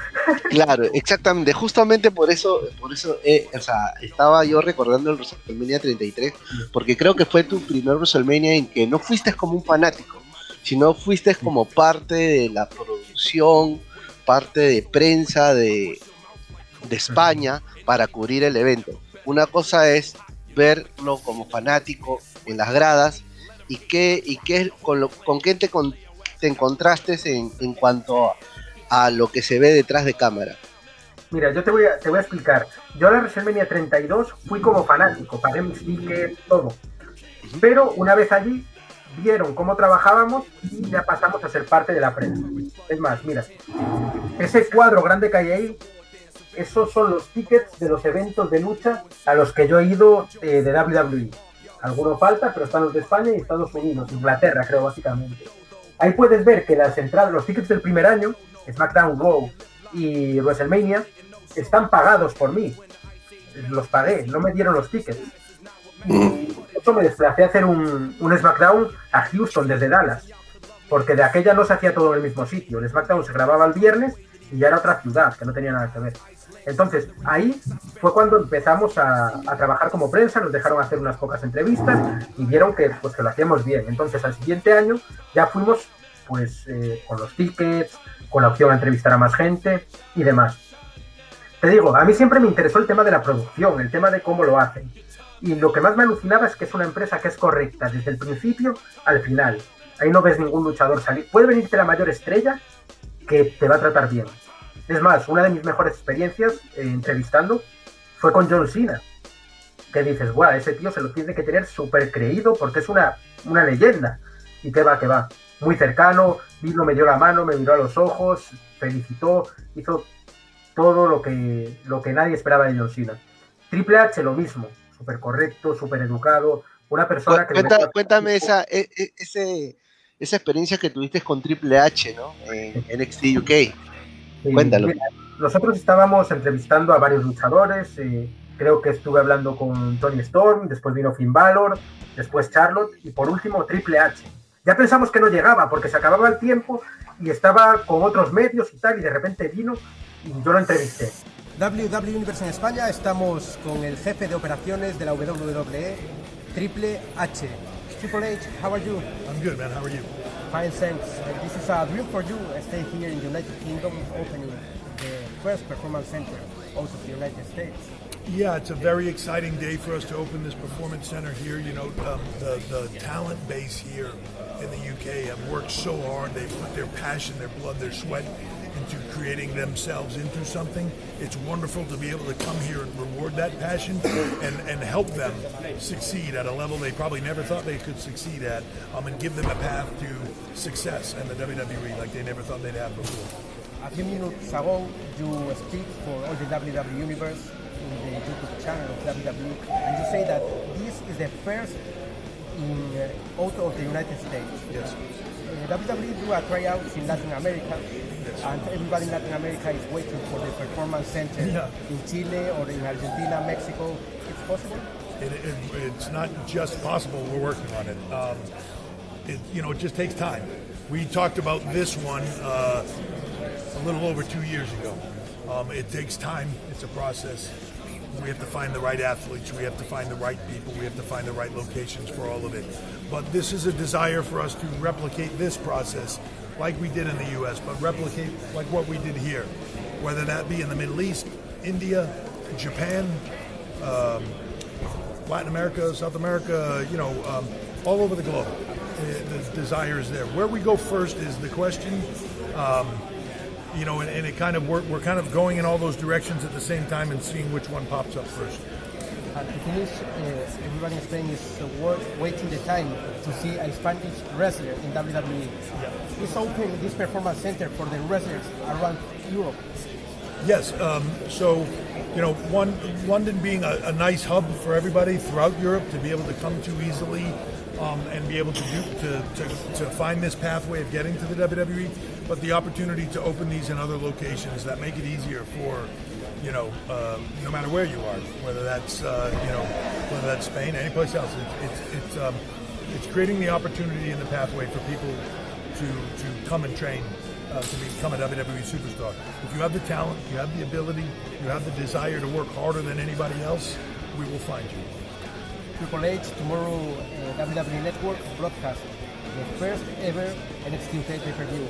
Claro, exactamente. Justamente por eso, por eso, eh, o sea, estaba yo recordando el WrestleMania 33, porque creo que fue tu primer WrestleMania en que no fuiste como un fanático, sino fuiste como parte de la producción, parte de prensa de, de España para cubrir el evento. Una cosa es verlo como fanático en las gradas y qué, y qué con, lo, qué te, con- te encontraste en, en cuanto a a lo que se ve detrás de cámara. Mira, yo te voy a, te voy a explicar. Yo a la WrestleMania 32 fui como fanático, pagué mis tickets, todo. Pero una vez allí, vieron cómo trabajábamos y ya pasamos a ser parte de la prensa. Es más, mira, ese cuadro grande que hay ahí, esos son los tickets de los eventos de lucha a los que yo he ido eh, de WWE. Algunos falta, pero están los de España y Estados Unidos, Inglaterra, creo, básicamente. Ahí puedes ver que las entradas, los tickets del primer año, SmackDown Raw y WrestleMania, están pagados por mí. Los pagué, no me dieron los tickets. De hecho, me desplacé a hacer un, un SmackDown a Houston desde Dallas, porque de aquella no se hacía todo en el mismo sitio. El SmackDown se grababa el viernes y ya era otra ciudad, que no tenía nada que ver. Entonces, ahí fue cuando empezamos a, trabajar como prensa, nos dejaron hacer unas pocas entrevistas y vieron que, pues, que lo hacíamos bien. Entonces, al siguiente año ya fuimos pues, eh, con los tickets, con la opción a entrevistar a más gente y demás. Te digo, a mí siempre me interesó el tema de la producción, el tema de cómo lo hacen. Y lo que más me alucinaba es que es una empresa que es correcta desde el principio al final. Ahí no ves ningún luchador salir. Puede venirte la mayor estrella que te va a tratar bien. Es más, una de mis mejores experiencias eh, entrevistando fue con John Cena. Que dices, guau, ese tío se lo tiene que tener súper creído porque es una, una leyenda. Y que va, que va. Muy cercano, vino, me dio la mano, me miró a los ojos, felicitó, hizo todo lo que, lo que nadie esperaba de John Cena. Triple H lo mismo, súper correcto, súper educado, una persona que... Cuenta- cuéntame esa, e- e- ese, esa experiencia que tuviste con Triple H, ¿no? En NXT UK. Sí, Cuéntalo. mira, Nosotros estábamos entrevistando a varios luchadores. eh, creo que estuve hablando con Tony Storm, después vino Finn Balor, después Charlotte y por último Triple H. Ya pensamos que no llegaba porque se acababa el tiempo y estaba con otros medios y tal, y de repente vino y yo lo entrevisté. WW Universe en España estamos con el jefe de operaciones de la WWE, Triple H. Triple H, how are you? I'm good, man. How are you? Fine, thanks. This is a dream for you. Stay here in the United Kingdom, opening the first performance center out of the United States. Yeah, it's a very exciting day for us to open this performance center here. You know, um, the, the talent base here in the UK have worked so hard. They've put their passion, their blood, their sweat into creating themselves into something. It's wonderful to be able to come here and reward that passion and, and help them succeed at a level they probably never thought they could succeed at um, and give them a path to success in the WWE like they never thought they'd have before. A few minutes ago, you speak for all the WWE Universe in the YouTube channel of WWE, and you say that this is the first in uh, out of the United States. Yes. WWE do a tryouts in Latin America, and everybody in Latin America is waiting for the performance center Yeah. in Chile or in Argentina, Mexico. It's possible. It, it, it's not just possible. We're working on it. Um, it. You know, it just takes time. We talked about this one uh, a little over two years ago. Um, it takes time. It's a process. We have to find the right athletes. We have to find the right people. We have to find the right locations for all of it. But this is a desire for us to replicate this process like we did in the U.S., but replicate like what we did here, whether that be in the Middle East, India, Japan, um, Latin America, South America, you know, um, all over the globe. Uh, The desire is there. Where we go first is the question. Um, you know, and, and it kind of we're, we're kind of going in all those directions at the same time and seeing which one pops up first. And to finish, uh, everybody in Spain is uh, waiting the time to see a Spanish wrestler in WWE. It's open this performance center for the wrestlers around Europe. Yes. Um, so, you know, one London being a, a nice hub for everybody throughout Europe to be able to come to easily um, and be able to do to, to, to find this pathway of getting to the WWE, but the opportunity to open these in other locations that make it easier for you know, uh, no matter where you are, whether that's uh, you know, whether that's Spain, any place else. It's it's it's, um, it's creating the opportunity and the pathway for people to to come and train uh, to become a WWE superstar. If you have the talent, you have the ability, you have the desire to work harder than anybody else, we will find you. Triple H tomorrow uh, WWE Network broadcast the first ever NXT pay-per-view.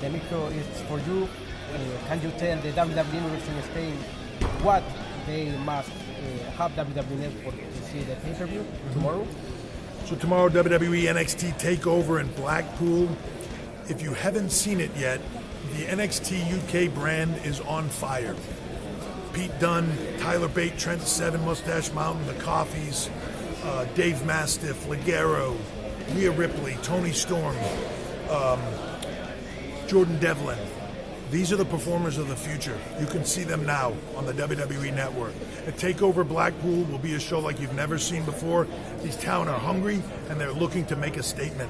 The micro is for you. Uh, can you tell the WWE Universe in Spain what they must uh, have WWE Network to see the pay-per-view tomorrow? So tomorrow, WWE NXT Takeover in Blackpool. If you haven't seen it yet, the NXT UK brand is on fire. Pete Dunne, Tyler Bate, Trent Seven, Mustache Mountain, the Coffees, uh, Dave Mastiff, Ligero, Rhea Ripley, Tony Storm, um, Jordan Devlin. These are the performers of the future. You can see them now on the WWE Network. A Takeover Blackpool will be a show like you've never seen before. These town are hungry and they're looking to make a statement.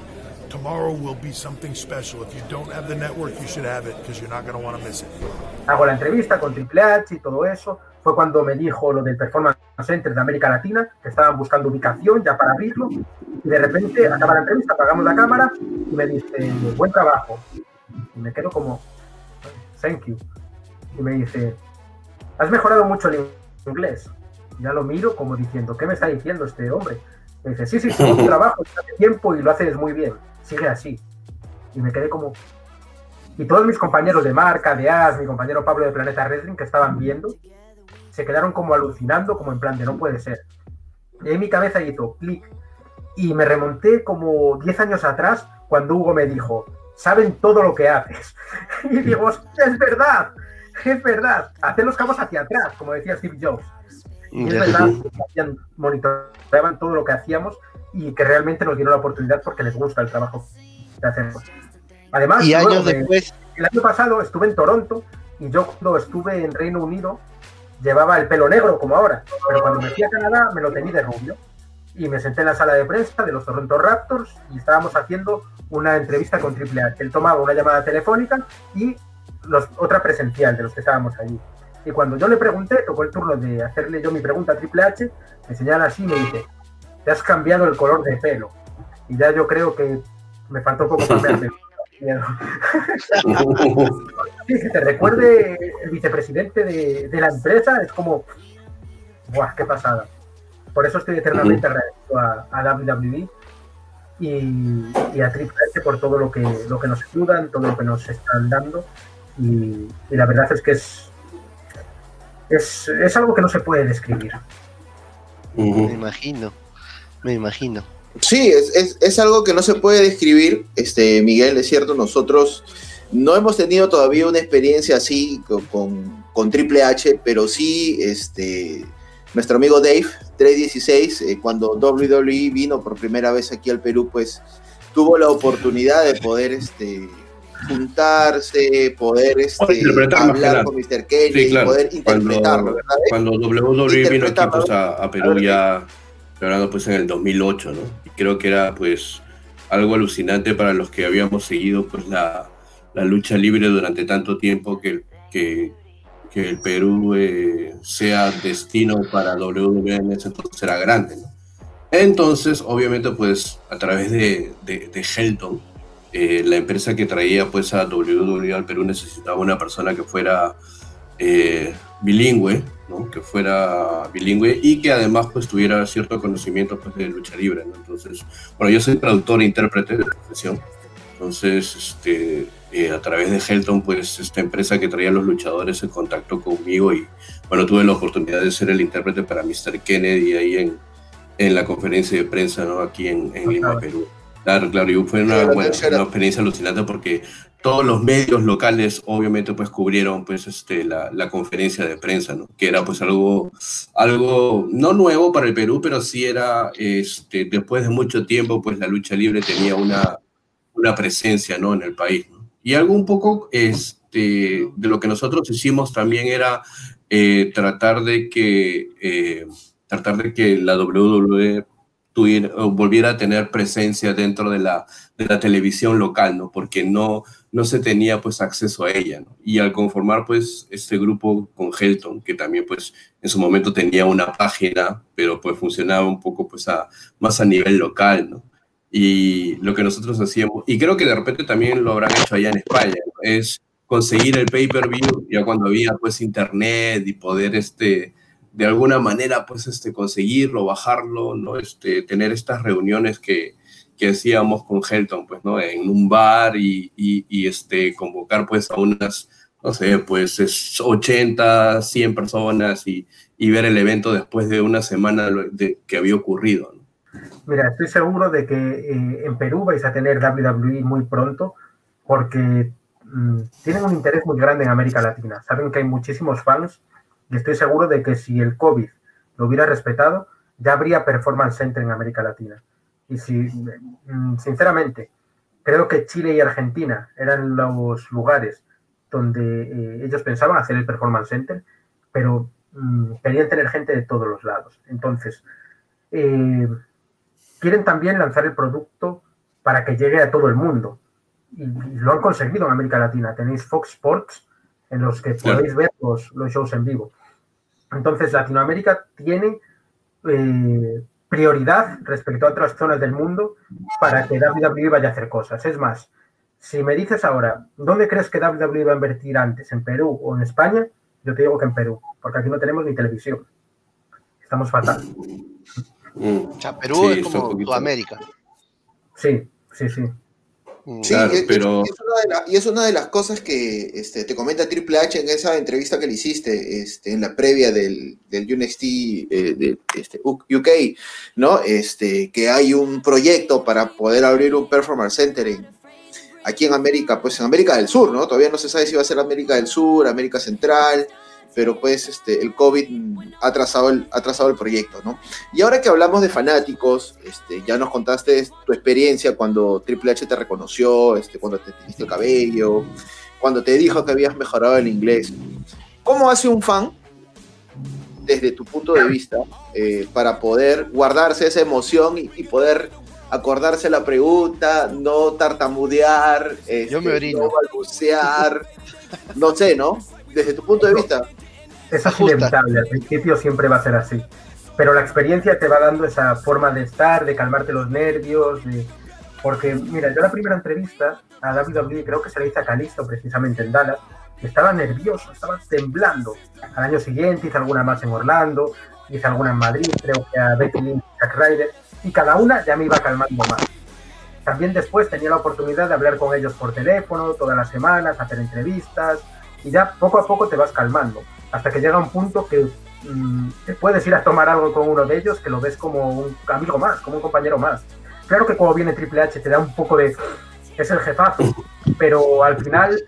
Tomorrow will be something special. If you don't have the network, you should have it because you're not going to want to miss it. Hago la entrevista con Triple H y todo eso. Fue cuando me dijo lo del Performance Center de América Latina, que estaban buscando ubicación ya para abrirlo. Y de repente acaba la entrevista, apagamos la cámara y me dice, buen trabajo. Y me quedo como, thank you. Y me dice, has mejorado mucho el inglés. Ya lo miro como diciendo, ¿qué me está diciendo este hombre? Me dice, sí, sí, sí, tu trabajo hace tiempo y lo haces muy bien. Sigue así. Y me quedé como... Y todos mis compañeros de marca, de AS, mi compañero Pablo de Planeta Wrestling, que estaban viendo, se quedaron como alucinando, como en plan de no puede ser. Y en mi cabeza hizo clic. Y me remonté como 10 años atrás, cuando Hugo me dijo, saben todo lo que haces. Y digo, es verdad, es verdad. Hacer los cabos hacia atrás, como decía Steve Jobs. Y es verdad, hacían, monitoreaban todo lo que hacíamos y que realmente nos dieron la oportunidad porque les gusta el trabajo que hacemos. Además, y años después. El año pasado estuve en Toronto y yo cuando estuve en Reino Unido llevaba el pelo negro como ahora, pero cuando me fui a Canadá me lo tení de rubio y me senté en la sala de prensa de los Toronto Raptors y estábamos haciendo una entrevista con Triple H. Él tomaba una llamada telefónica y los, otra presencial de los que estábamos allí. Y cuando yo le pregunté, tocó el turno de hacerle yo mi pregunta a Triple H, me señala así y me dice, te has cambiado el color de pelo. Y ya yo creo que me faltó poco sí, que te recuerde el vicepresidente de, de, la empresa, es como, ¡buah, qué pasada! Por eso estoy eternamente agradecido a, a WWE y, y, a Triple H por todo lo que, lo que nos ayudan, todo lo que nos están dando. Y, y la verdad es que es, es, es, algo que no se puede describir. Me imagino, me imagino. Sí, es, es, es, algo que no se puede describir, este, Miguel, es cierto, nosotros no hemos tenido todavía una experiencia así con, con, con Triple H, pero sí, este, nuestro amigo Dave, 316, eh, cuando WWE vino por primera vez aquí al Perú, pues tuvo la oportunidad de poder este, juntarse, poder este, hablar con Mr. Kelly, sí, claro. poder interpretarlo, cuando, ¿verdad? Cuando WWE vino aquí pues, a, a, Perú ya, hablando pues en el 2008, ¿no? Y creo que era pues algo alucinante para los que habíamos seguido pues la, la lucha libre durante tanto tiempo que, que, que el Perú eh, sea destino para WWE en ese entonces era grande. Entonces, obviamente, pues a través de, de, de Helton, eh, la empresa que traía pues a WWE al Perú necesitaba una persona que fuera eh, bilingüe, ¿no? que fuera bilingüe y que además pues tuviera cierto conocimiento pues, de lucha libre. Entonces, bueno, yo soy traductor e intérprete de profesión, entonces este, eh, a través de Helton pues esta empresa que traía a los luchadores se contactó conmigo y bueno, tuve la oportunidad de ser el intérprete para Mr. Kennedy ahí en, en la conferencia de prensa ¿no? aquí en, en Lima, Perú. Claro, claro, y fue una, bueno, una, experiencia alucinante porque todos los medios locales obviamente pues cubrieron pues este, la, la, conferencia de prensa, ¿no? Que era pues algo, algo no nuevo para el Perú, pero sí era, este, después de mucho tiempo pues la lucha libre tenía una, una presencia, ¿no? En el país, ¿no? Y algo un poco este, de lo que nosotros hicimos también era eh, tratar de que, eh, tratar de que la WWE volviera a tener presencia dentro de la, de la televisión local, ¿no? Porque no, no se tenía pues acceso a ella. Y al conformar pues este grupo con Helton, que también pues en su momento tenía una página, pero pues funcionaba un poco pues a, más a nivel local, ¿no? Y lo que nosotros hacíamos, y creo que de repente también lo habrán hecho allá en España, ¿no? es conseguir el pay-per-view ya cuando había pues internet y poder este de alguna manera pues este conseguirlo, bajarlo, ¿no? Este tener estas reuniones que, que hacíamos con Helton, pues, ¿no? En un bar y, y, este, convocar, pues, a unas, no sé, pues, es 80, 100 personas y, y ver el evento después de una semana de, que había ocurrido. Mira, estoy seguro de que eh, en Perú vais a tener WWE muy pronto porque mmm, tienen un interés muy grande en América Latina. Saben que hay muchísimos fans y estoy seguro de que si el COVID lo hubiera respetado, ya habría Performance Center en América Latina. Y si, sinceramente, creo que Chile y Argentina eran los lugares donde eh, ellos pensaban hacer el Performance Center, pero mmm, querían tener gente de todos los lados. Entonces, eh, quieren también lanzar el producto para que llegue a todo el mundo. Y, y, lo han conseguido en América Latina. Tenéis Fox Sports, en los que podéis ver los, los shows en vivo. Entonces, Latinoamérica tiene eh, prioridad respecto a otras zonas del mundo para que WWE vaya a hacer cosas. Es más, si me dices ahora, ¿dónde crees que WWE va a invertir antes? ¿En Perú o en España? Yo te digo que en Perú, porque aquí no tenemos ni televisión. Estamos fatal. O sea, Perú sí, es como Sudamérica. Sí, sí, sí. Sí, claro, es, pero... es, la, y es una de las cosas que este, te comenta Triple H en esa entrevista que le hiciste este, en la previa del, del UNXT eh, de este, UK, ¿no? Este, que hay un proyecto para poder abrir un Performance Center en, aquí en América, pues en América del Sur, ¿no? Todavía no se sabe si va a ser América del Sur, América Central, pero pues este, el COVID ha trazado el, ha trazado el proyecto, ¿no? Y ahora que hablamos de fanáticos, este, ya nos contaste tu experiencia cuando Triple H te reconoció, este, cuando te teñiste el cabello, cuando te dijo que habías mejorado el inglés. ¿Cómo hace un fan, desde tu punto de vista, eh, para poder guardarse esa emoción y, y, poder acordarse la pregunta, no tartamudear, este, Yo me orino. no balbucear, no sé, ¿no? Desde tu punto de vista. Eso es inevitable, al principio siempre va a ser así. Pero la experiencia te va dando esa forma de estar, de calmarte los nervios, de... porque mira, yo la primera entrevista a WWE creo que se la hice a Calisto precisamente en Dallas, estaba nervioso, estaba temblando. Al año siguiente hice alguna más en Orlando, hice alguna en Madrid, creo que a Becky Lynch, Jack Ryder, y cada una ya me iba calmando más. También después tenía la oportunidad de hablar con ellos por teléfono todas las semanas, hacer entrevistas, y ya poco a poco te vas calmando hasta que llega un punto que mmm, te puedes ir a tomar algo con uno de ellos que lo ves como un amigo más, como un compañero más. Claro que cuando viene Triple H te da un poco de... es el jefazo, pero al final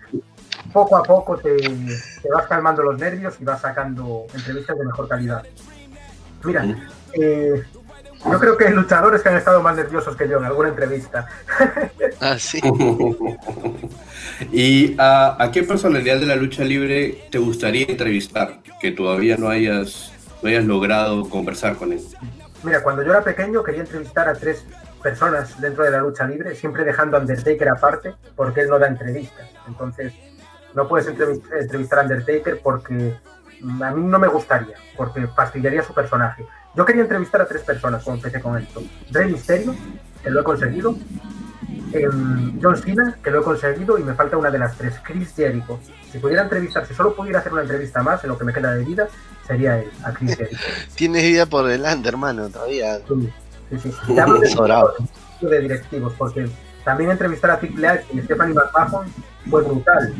poco a poco te, te vas calmando los nervios y vas sacando entrevistas de mejor calidad. Mira, eh, yo creo que hay luchadores que han estado más nerviosos que yo en alguna entrevista. Ah, sí. ¿Y a, a, qué personalidad de la lucha libre te gustaría entrevistar que todavía no hayas, no hayas logrado conversar con él? Mira, cuando yo era pequeño quería entrevistar a tres personas dentro de la lucha libre, siempre dejando a Undertaker aparte, porque él no da entrevistas. Entonces, no puedes entrevistar a Undertaker porque a mí no me gustaría, porque fastidiaría su personaje. Yo quería entrevistar a tres personas cuando empecé con esto. Rey Mysterio, que lo he conseguido. Eh, John Cena, que lo he conseguido. Y me falta una de las tres, Chris Jericho. Si pudiera entrevistar, si solo pudiera hacer una entrevista más en lo que me queda de vida, sería él, a Chris Jericho. Tienes vida por delante, hermano, todavía. Sí, sí, sí. Te hablo de, de directivos, porque también entrevistar a Triple H y Stephanie McMahon fue brutal.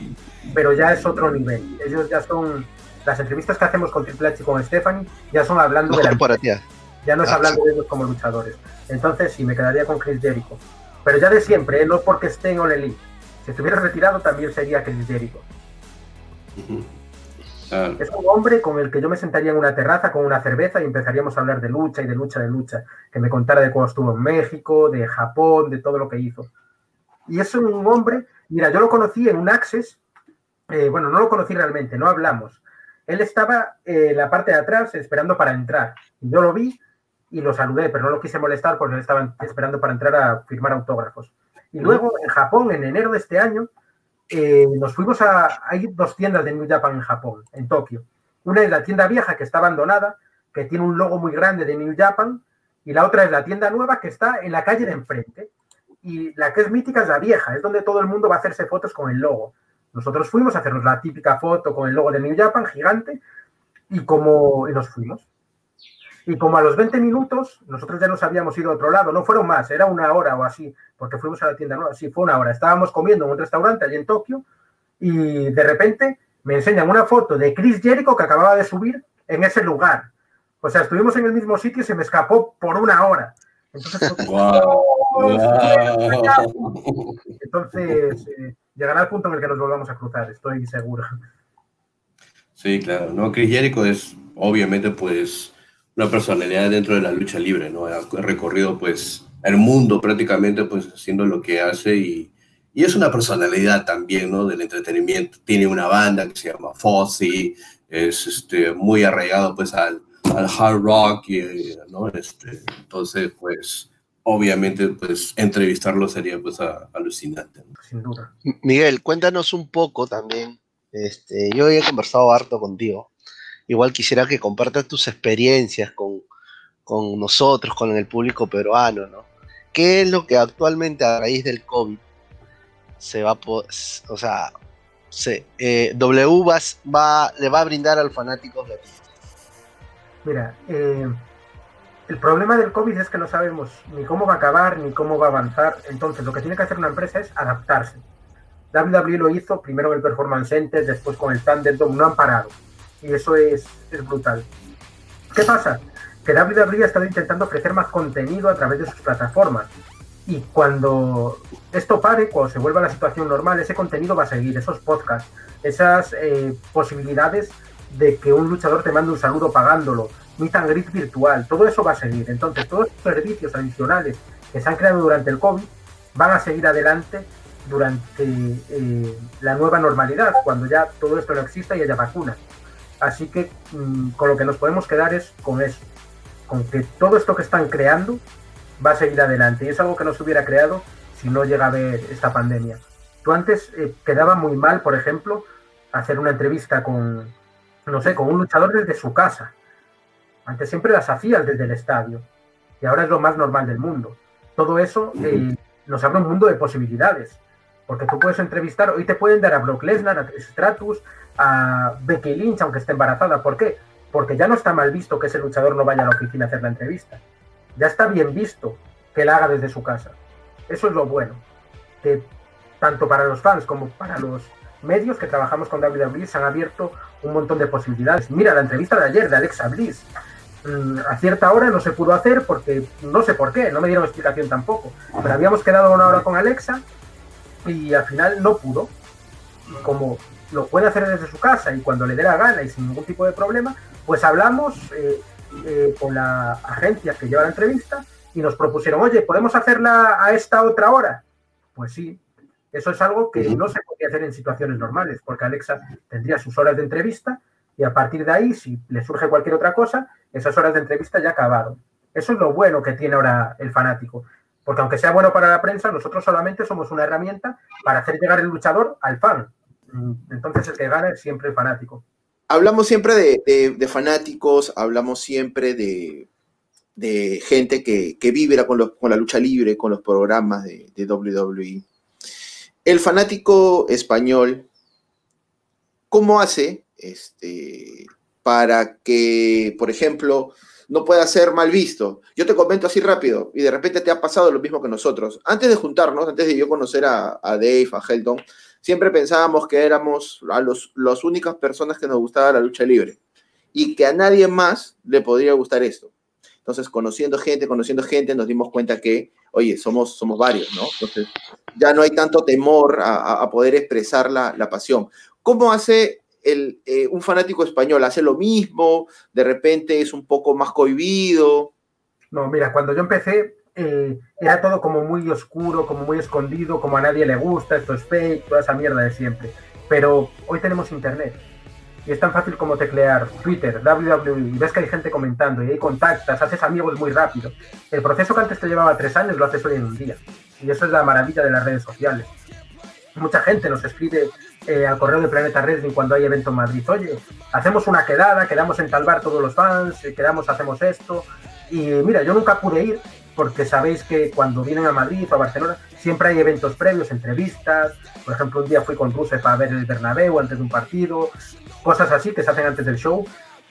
Pero ya es otro nivel. Ellos ya son las entrevistas que hacemos con Triple H y con Stephanie ya son hablando no, de la ya no es ah, hablando sí. de ellos como luchadores. Entonces sí, me quedaría con Chris Jericho. Pero ya de siempre, ¿eh? no porque esté en All Elite. Si estuviera retirado también sería Chris Jericho. Uh -huh. ah. Es un hombre con el que yo me sentaría en una terraza con una cerveza y empezaríamos a hablar de lucha y de lucha, de lucha. Que me contara de cuando estuvo en México, de Japón, de todo lo que hizo. Y es un hombre, mira, yo lo conocí en un Access, eh, bueno, no lo conocí realmente, no hablamos, él estaba en la parte de atrás esperando para entrar. Yo lo vi y lo saludé, pero no lo quise molestar porque él estaba esperando para entrar a firmar autógrafos. Y luego en Japón, en enero de este año, eh, nos fuimos a. Hay dos tiendas de New Japan en Japón, en Tokio. Una es la tienda vieja que está abandonada, que tiene un logo muy grande de New Japan, y la otra es la tienda nueva que está en la calle de enfrente. Y la que es mítica es la vieja, es donde todo el mundo va a hacerse fotos con el logo. Nosotros fuimos a hacernos la típica foto con el logo de New Japan, gigante, y como y nos fuimos. Y como a los 20 minutos, nosotros ya nos habíamos ido a otro lado, no fueron más, era una hora o así, porque fuimos a la tienda nueva, sí, fue una hora. Estábamos comiendo en un restaurante allí en Tokio y de repente me enseñan una foto de Chris Jericho que acababa de subir en ese lugar. O sea, estuvimos en el mismo sitio y se me escapó por una hora. Entonces, Entonces eh, llegará el punto en el que nos volvamos a cruzar, estoy seguro. Sí, claro, ¿no? Chris Jericho es obviamente pues una personalidad dentro de la lucha libre, ¿no? Ha recorrido pues el mundo prácticamente pues haciendo lo que hace y, y es una personalidad también, ¿no? Del entretenimiento. Tiene una banda que se llama Fozzy, es este, muy arraigado pues al, al hard rock, ¿no? Este, entonces pues obviamente pues entrevistarlo sería pues alucinante. Sin duda. Miguel, cuéntanos un poco también este, yo he conversado harto contigo. Igual quisiera que compartas tus experiencias con, nosotros, con el público peruano, ¿no? ¿Qué es lo que actualmente a raíz del COVID se va a o sea, se, eh, W va, le va a brindar al fanático Mira, eh, el problema del COVID es que no sabemos ni cómo va a acabar ni cómo va a avanzar. Entonces, lo que tiene que hacer una empresa es adaptarse. WWE lo hizo primero en el Performance Center, después con el Thunderdome, no han parado. Y eso es, es brutal. ¿Qué pasa? Que WWE ha estado intentando ofrecer más contenido a través de sus plataformas. Y cuando esto pare, cuando se vuelva a la situación normal, ese contenido va a seguir, esos podcasts, esas eh, posibilidades de que un luchador te mande un saludo pagándolo, meet and virtual, todo eso va a seguir. Entonces, todos los servicios adicionales que se han creado durante el COVID van a seguir adelante durante eh, la nueva normalidad, cuando ya todo esto no exista y haya vacunas. Así que mm, con lo que nos podemos quedar es con eso, con que todo esto que están creando va a seguir adelante. Y es algo que no se hubiera creado si no llega a haber esta pandemia. Tú antes eh, quedaba muy mal, por ejemplo, hacer una entrevista con, no sé, con un luchador desde su casa. Antes siempre las hacías desde el estadio. Y ahora es lo más normal del mundo. Todo eso eh, nos abre un mundo de posibilidades porque tú puedes entrevistar, hoy te pueden dar a Brock Lesnar, a Stratus, a Becky Lynch, aunque esté embarazada. ¿Por qué? Porque ya no está mal visto que ese luchador no vaya a la oficina a hacer la entrevista. Ya está bien visto que la haga desde su casa. Eso es lo bueno. Que tanto para los fans como para los medios que trabajamos con WWE se han abierto un montón de posibilidades. Mira, la entrevista de ayer de Alexa Bliss. Mm, a cierta hora no se pudo hacer porque no sé por qué, no me dieron explicación tampoco. Pero habíamos quedado una hora con Alexa y al final no pudo. Como lo puede hacer desde su casa y cuando le dé la gana y sin ningún tipo de problema, pues hablamos eh, eh, con la agencia que lleva la entrevista y nos propusieron, oye, ¿podemos hacerla a esta otra hora? Pues sí, eso es algo que no se podía hacer en situaciones normales, porque Alexa tendría sus horas de entrevista y a partir de ahí, si le surge cualquier otra cosa, esas horas de entrevista ya acabaron. Eso es lo bueno que tiene ahora el fanático, porque aunque sea bueno para la prensa, nosotros solamente somos una herramienta para hacer llegar el luchador al fan. Mm, entonces el que gana es siempre el fanático. Hablamos siempre de, fanáticos, hablamos siempre de, gente que, vibra con, la lucha libre, con los programas de, de WWE. El fanático español, ¿cómo hace este, para que, por ejemplo, no pueda ser mal visto. Yo te comento así rápido y de repente te ha pasado lo mismo que nosotros. Antes de juntarnos, antes de yo conocer a, Dave, a Helton, siempre pensábamos que éramos a los, las únicas personas que nos gustaba la lucha libre y que a nadie más le podría gustar esto. Entonces, conociendo gente, conociendo gente, nos dimos cuenta que, oye, somos, somos varios, ¿no? Entonces, ya no hay tanto temor a, poder expresar la, la pasión. ¿Cómo hace eh, un fanático español hace lo mismo, de repente es un poco más cohibido. No, mira, cuando yo empecé eh, era todo como muy oscuro, como muy escondido, como a nadie le gusta, esto es fake, toda esa mierda de siempre. Pero hoy tenemos internet y es tan fácil como teclear Twitter, www, y ves que hay gente comentando y ahí contactas, haces amigos muy rápido. El proceso que antes te llevaba tres años lo haces hoy en un día. Y eso es la maravilla de las redes sociales. Mucha gente nos escribe eh, al correo de Planeta Wrestling cuando hay evento en Madrid. Oye, hacemos una quedada, quedamos en tal bar todos los fans, eh, quedamos, hacemos esto. Y mira, yo nunca pude ir porque sabéis que cuando vienen a Madrid o a Barcelona siempre hay eventos previos, entrevistas. Por ejemplo, un día fui con Ruse para ver el Bernabéu antes de un partido, cosas así que se hacen antes del show.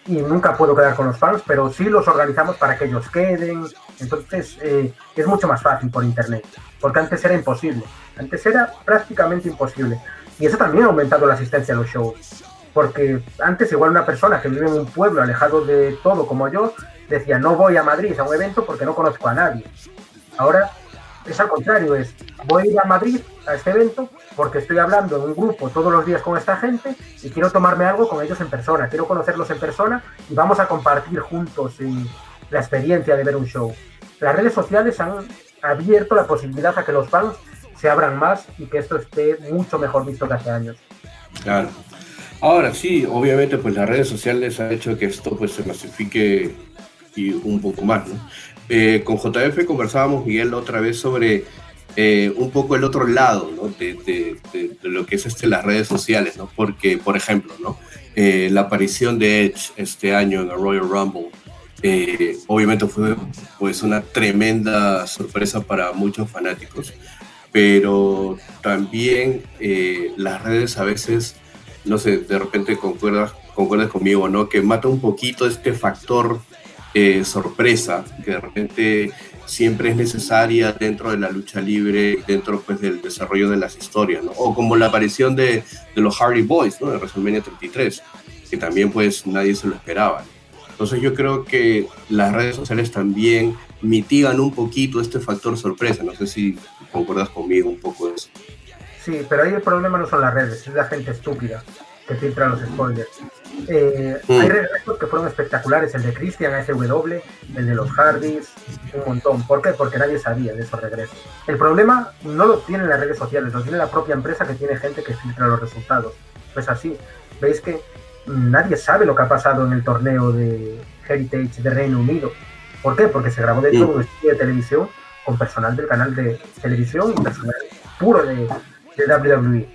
Y nunca puedo quedar con los fans, pero sí los organizamos para que ellos queden. Entonces eh, es mucho más fácil por internet, porque antes era imposible. Antes era prácticamente imposible. Y eso también ha aumentado la asistencia a los shows. Porque antes igual una persona que vive en un pueblo alejado de todo como yo, decía, no voy a Madrid a un evento porque no conozco a nadie. Ahora es al contrario, es voy a ir a Madrid a este evento porque estoy hablando en un grupo todos los días con esta gente y quiero tomarme algo con ellos en persona, quiero conocerlos en persona y vamos a compartir juntos la experiencia de ver un show. Las redes sociales han abierto la posibilidad a que los fans se abran más y que esto esté mucho mejor visto que hace años. Claro. Ahora sí, obviamente pues las redes sociales han hecho que esto pues se masifique y un poco más, ¿no? Eh, con JF conversábamos, Miguel, otra vez sobre eh, un poco el otro lado ¿no? de, de, lo que es este, las redes sociales, ¿no? Porque, por ejemplo, ¿no? Eh, la aparición de Edge este año en el Royal Rumble, obviamente fue pues, una tremenda sorpresa para muchos fanáticos pero también eh, las redes a veces, no sé, de repente concuerdas, concuerdas conmigo, ¿no? Que mata un poquito este factor eh, sorpresa, que de repente siempre es necesaria dentro de la lucha libre, dentro pues del desarrollo de las historias, ¿no? O como la aparición de, de los Hardy Boys, ¿no? De WrestleMania 33, que también pues nadie se lo esperaba. Entonces yo creo que las redes sociales también mitigan un poquito este factor sorpresa. No sé si concuerdas conmigo un poco de eso. Sí, pero ahí el problema no son las redes, es la gente estúpida que filtra los spoilers. Eh, mm. Hay regresos que fueron espectaculares, el de Christian SW, el de los Hardys, un montón. ¿Por qué? Porque nadie sabía de esos regresos. El problema no lo tienen las redes sociales, lo tiene la propia empresa que tiene gente que filtra los resultados. Pues así, veis que nadie sabe lo que ha pasado en el torneo de Heritage de Reino Unido. ¿Por qué? Porque se grabó dentro de un estudio de televisión con personal del canal de televisión y personal puro de, WWE.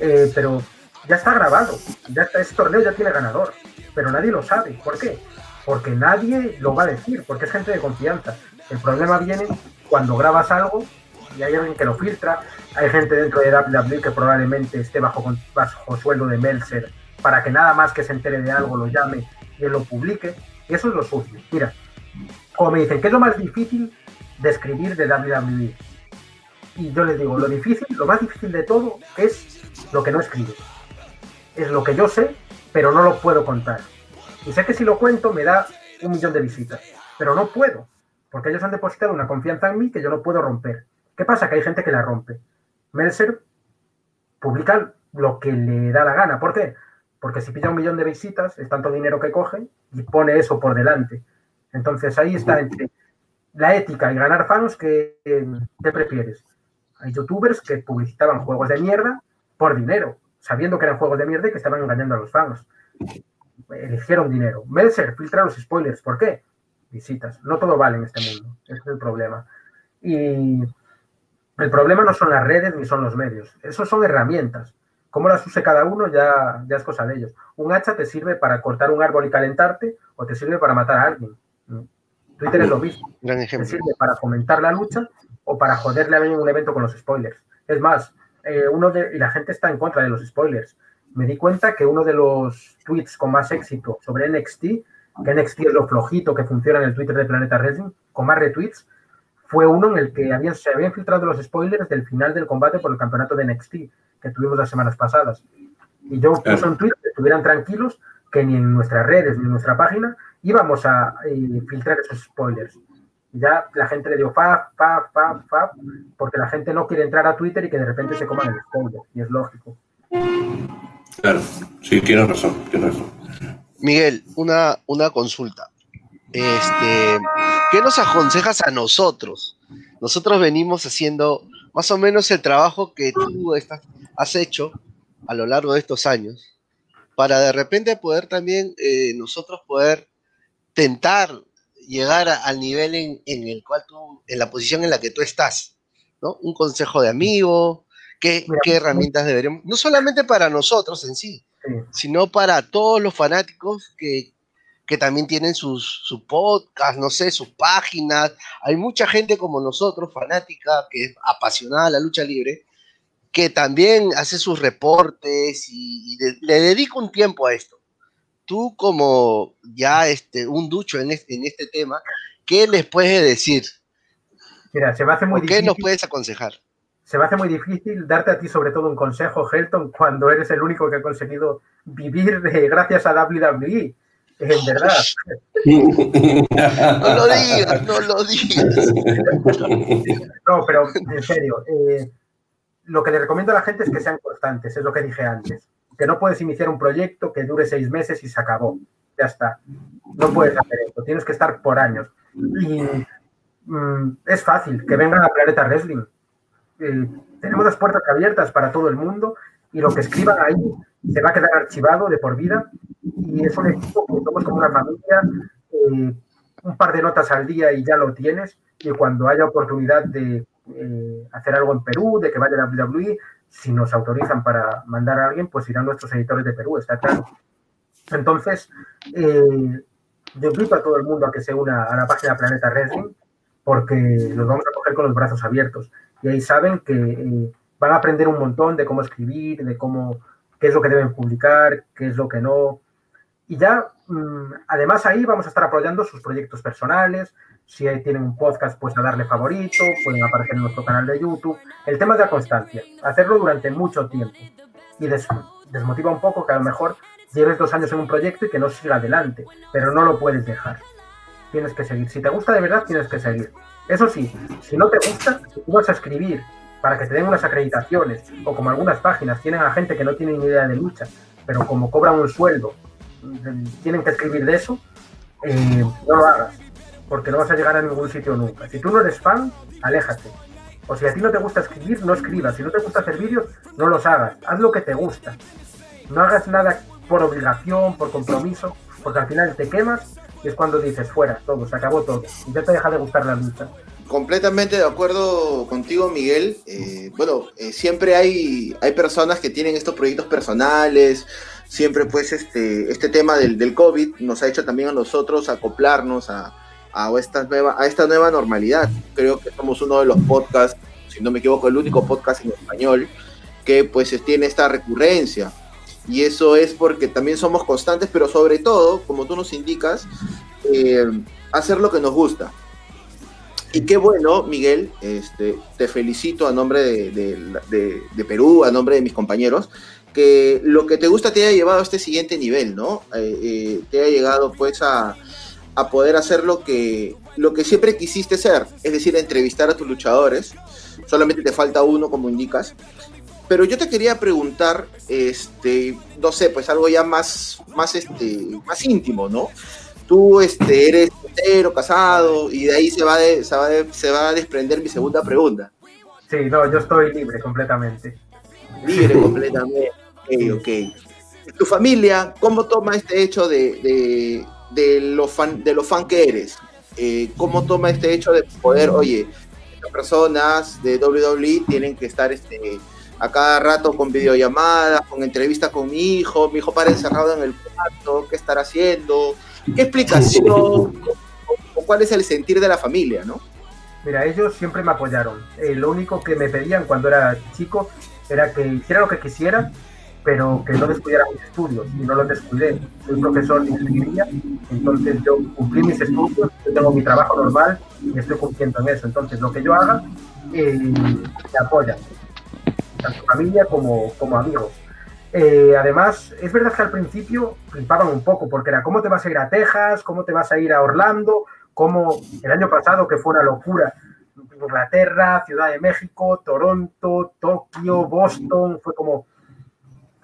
Eh, pero ya está grabado, ya está, ese torneo ya tiene ganador, pero nadie lo sabe. ¿Por qué? Porque nadie lo va a decir, porque es gente de confianza. El problema viene cuando grabas algo y hay alguien que lo filtra, hay gente dentro de WWE que probablemente esté bajo, bajo sueldo de Meltzer para que nada más que se entere de algo lo llame y lo publique. Y eso es lo sucio. Mira, como me dicen, ¿qué es lo más difícil de escribir de WWE? Y yo les digo, lo difícil, lo más difícil de todo es lo que no escribes. Es lo que yo sé, pero no lo puedo contar. Y sé que si lo cuento me da un millón de visitas, pero no puedo, porque ellos han depositado una confianza en mí que yo no puedo romper. ¿Qué pasa? Que hay gente que la rompe. Mercer publica lo que le da la gana. ¿Por qué? Porque si pilla un millón de visitas, es tanto dinero que coge y pone eso por delante. Entonces ahí está entre la ética y ganar fans, que te prefieres? Hay youtubers que publicitaban juegos de mierda por dinero, sabiendo que eran juegos de mierda y que estaban engañando a los fans. Eligieron dinero. Melzer filtra los spoilers. ¿Por qué? Visitas. No todo vale en este mundo. Ese es el problema. Y el problema no son las redes ni son los medios. Esos son herramientas. Cómo las use cada uno ya, ya es cosa de ellos. Un hacha te sirve para cortar un árbol y calentarte o te sirve para matar a alguien. Twitter es lo mismo. Te sirve para fomentar la lucha o para joderle a un evento con los spoilers. Es más, eh, uno de, y la gente está en contra de los spoilers. Me di cuenta que uno de los tweets con más éxito sobre NXT, que NXT es lo flojito que funciona en el Twitter de Planeta Wrestling, con más retweets, fue uno en el que habían, se habían filtrado los spoilers del final del combate por el campeonato de NXT que tuvimos las semanas pasadas. Y yo puse un tweet que estuvieran tranquilos, que ni en nuestras redes ni en nuestra página íbamos a eh, filtrar esos spoilers. Ya la gente le dio fa, fa, fa, fa, porque la gente no quiere entrar a Twitter y que de repente se coman el spoiler, y es lógico. Claro, sí, tienes razón, tienes razón. Miguel, una, una consulta. Este, ¿Qué nos aconsejas a nosotros? Nosotros venimos haciendo más o menos el trabajo que tú estás, has hecho a lo largo de estos años para de repente poder también eh, nosotros poder tentar llegar al nivel en, el cual tú, en la posición en la que tú estás, ¿no? Un consejo de amigo, ¿Qué, qué herramientas deberíamos, no solamente para nosotros en sí, sino para todos los fanáticos que, que también tienen sus, su podcast, no sé, sus páginas. Hay mucha gente como nosotros, fanática, que es apasionada a la lucha libre, que también hace sus reportes y, le dedica un tiempo a esto. Tú como ya este, un ducho en este, en este tema, ¿qué les puedes decir? Mira, se me hace muy ¿Qué nos puedes aconsejar? Se me hace muy difícil darte a ti sobre todo un consejo, Helton, cuando eres el único que ha conseguido vivir gracias a WWE en verdad. no lo digas, no lo digas. No, pero en serio, eh, lo que le recomiendo a la gente es que sean constantes, es lo que dije antes. Que no puedes iniciar un proyecto que dure seis meses y se acabó. Ya está. No puedes hacer esto, tienes que estar por años. Y mm, es fácil, que vengan a Planeta Wrestling. Eh, tenemos las puertas abiertas para todo el mundo y lo que escriban ahí se va a quedar archivado de por vida y es un equipo que somos como una familia, eh, un par de notas al día y ya lo tienes y cuando haya oportunidad de eh, hacer algo en Perú, de que vaya a la WWE, si nos autorizan para mandar a alguien, pues irán nuestros editores de Perú, está claro. Entonces, eh, yo invito a todo el mundo a que se una a la página Planeta Wrestling porque los vamos a coger con los brazos abiertos y ahí saben que van a aprender un montón de cómo escribir, de cómo, qué es lo que deben publicar, qué es lo que no. Y ya, mm, además ahí vamos a estar apoyando sus proyectos personales. Si tienen un podcast, pues a darle favorito, pueden aparecer en nuestro canal de YouTube. El tema es la constancia, hacerlo durante mucho tiempo. Y desmotiva un poco que a lo mejor lleves dos años en un proyecto y que no siga adelante, pero no lo puedes dejar. Tienes que seguir. Si te gusta de verdad, tienes que seguir. Eso sí, si no te gusta, tú vas a escribir para que te den unas acreditaciones, o como algunas páginas tienen a gente que no tiene ni idea de lucha, pero como cobran un sueldo, tienen que escribir de eso, eh, no lo hagas, porque no vas a llegar a ningún sitio nunca. Si tú no eres fan, aléjate. O si a ti no te gusta escribir, no escribas. Si no te gusta hacer vídeos, no los hagas. Haz lo que te gusta. No hagas nada por obligación, por compromiso, porque al final te quemas y es cuando dices fuera, todo, se acabó todo. Y ya te deja de gustar la lucha completamente de acuerdo contigo, Miguel. Eh, bueno, eh, siempre hay, hay personas que tienen estos proyectos personales. Siempre, pues, este, este tema del, del COVID nos ha hecho también a nosotros acoplarnos a, a, esta nueva, normalidad. Creo que somos uno de los podcasts, si no me equivoco, el único podcast en español que, pues, tiene esta recurrencia. Y eso es porque también somos constantes, pero sobre todo, como tú nos indicas, eh, hacer lo que nos gusta y qué bueno, Miguel, este, te felicito a nombre de, Perú, a nombre de mis compañeros, que lo que te gusta te haya llevado a este siguiente nivel, ¿no? Eh, eh, te haya llegado pues a, poder hacer lo que, lo que siempre quisiste ser, es decir, entrevistar a tus luchadores. Solamente te falta uno, como indicas. Pero yo te quería preguntar, este, no sé, pues algo ya más, más, este, más íntimo, ¿no? tú este, eres soltero, casado, y de ahí se va, se, va a desprender mi segunda pregunta. Sí, no, yo estoy libre completamente. Libre completamente, ok, ok. ¿Tu familia cómo toma este hecho de, de, lo, fan, de lo fan que eres? Eh, ¿Cómo toma este hecho de poder, oye, las personas de WWE tienen que estar este, a cada rato con videollamadas, con entrevistas con mi hijo, mi hijo para encerrado en el cuarto, ¿qué estará haciendo? ¿Qué explicación o, cuál es el sentir de la familia, no? Mira, ellos siempre me apoyaron. Eh, lo único que me pedían cuando era chico era que hiciera lo que quisiera, pero que no descuidara mis estudios, y no los descuidé. Soy profesor de ingeniería, entonces yo cumplí mis estudios, yo tengo mi trabajo normal y estoy cumpliendo en eso. Entonces, lo que yo haga, eh, me apoyan, tanto familia como, como amigos. Eh, además, es verdad que al principio flipaban un poco, porque era cómo te vas a ir a Texas, cómo te vas a ir a Orlando, cómo el año pasado, que fue una locura, Inglaterra, Ciudad de México, Toronto, Tokio, Boston, fue como...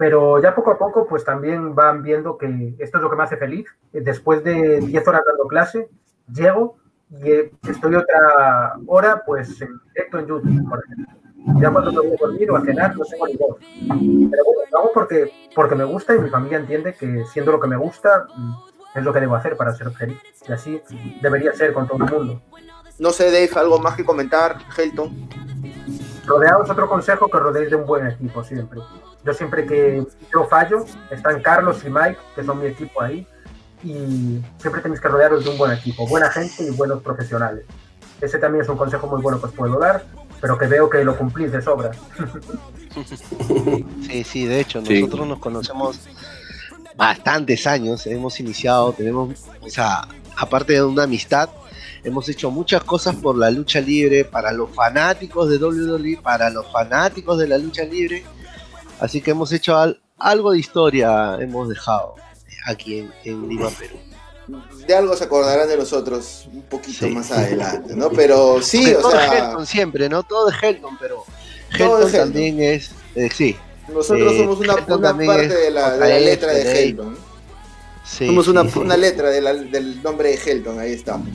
Pero ya poco a poco, pues también van viendo que esto es lo que me hace feliz. Después de 10 horas dando clase, llego y estoy otra hora, pues en directo en YouTube, por ejemplo ya cuando me voy a dormir o a cenar, no tengo ni voz. Pero bueno, lo hago porque, porque me gusta y mi familia entiende que siendo lo que me gusta, mm, es lo que debo hacer para ser feliz. Y así debería ser con todo el mundo. No sé, Dave, algo más que comentar, Helton. rodeados, otro consejo, que rodeéis de un buen equipo siempre. Yo siempre que yo fallo, están Carlos y Mike, que son mi equipo ahí, y siempre tenéis que rodearos de un buen equipo, buena gente y buenos profesionales. Ese también es un consejo muy bueno que os puedo dar, pero que veo que lo cumplís de sobra. Sí, sí, de hecho, nosotros nos conocemos bastantes años, hemos iniciado, tenemos, o sea, aparte de una amistad, hemos hecho muchas cosas por la lucha libre, para los fanáticos de WWE, para los fanáticos de la lucha libre, así que hemos hecho algo de historia, hemos dejado aquí en, Lima, Perú. De algo se acordarán de nosotros un poquito más adelante, ¿no? Pero sí, o todo sea... Helton siempre, ¿no? Todo de Helton, pero Helton, también es, eh, sí. Nosotros somos una, parte de la, letra de Helton. somos una, una letra del nombre de Helton, ahí estamos.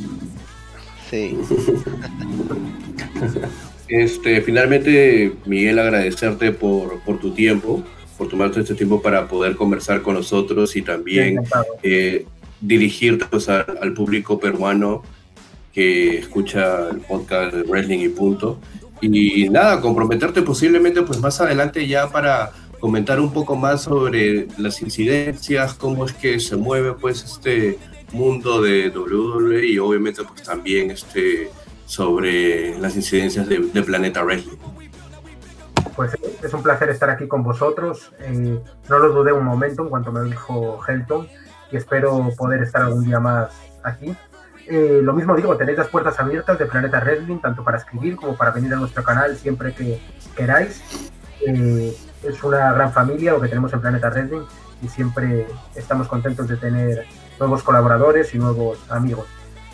Sí. Este, finalmente, Miguel, agradecerte por, por tu tiempo por tomarte este tiempo para poder conversar con nosotros y también eh, dirigirte pues, al público peruano que escucha el podcast de Wrestling y punto. Y nada, comprometerte posiblemente pues más adelante ya para comentar un poco más sobre las incidencias, cómo es que se mueve pues este mundo de WWE y obviamente pues también este sobre las incidencias de, Planeta Wrestling pues es un placer estar aquí con vosotros. Eh, no lo dudé un momento en cuanto me dijo Helton y espero poder estar algún día más aquí. Eh, lo mismo digo, tenéis las puertas abiertas de Planeta Wrestling, tanto para escribir como para venir a nuestro canal siempre que queráis. Eh, es una gran familia lo que tenemos en Planeta Wrestling y siempre estamos contentos de tener nuevos colaboradores y nuevos amigos.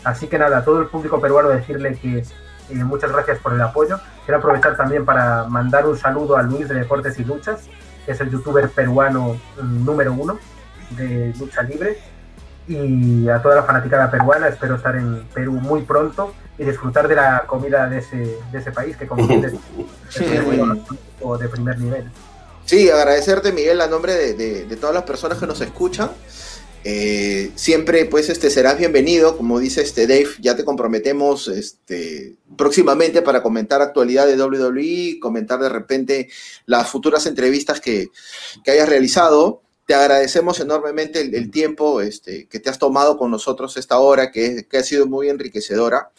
Así que nada, a todo el público peruano decirle que muchas gracias por el apoyo. Quiero aprovechar también para mandar un saludo a Luis de Deportes y Luchas, que es el youtuber peruano mm, número uno de lucha libre. Y a toda la fanaticada peruana, espero estar en Perú muy pronto y disfrutar de la comida de ese, de ese país, que como dices, es de primer nivel. Sí, agradecerte Miguel a nombre de, de todas las personas que nos escuchan eh, siempre, pues, este, serás bienvenido, como dice este Dave, ya te comprometemos este, próximamente para comentar actualidad de WWE, comentar de repente las futuras entrevistas que, hayas realizado. Te agradecemos enormemente el, tiempo este, que te has tomado con nosotros esta hora, que, ha sido muy enriquecedora.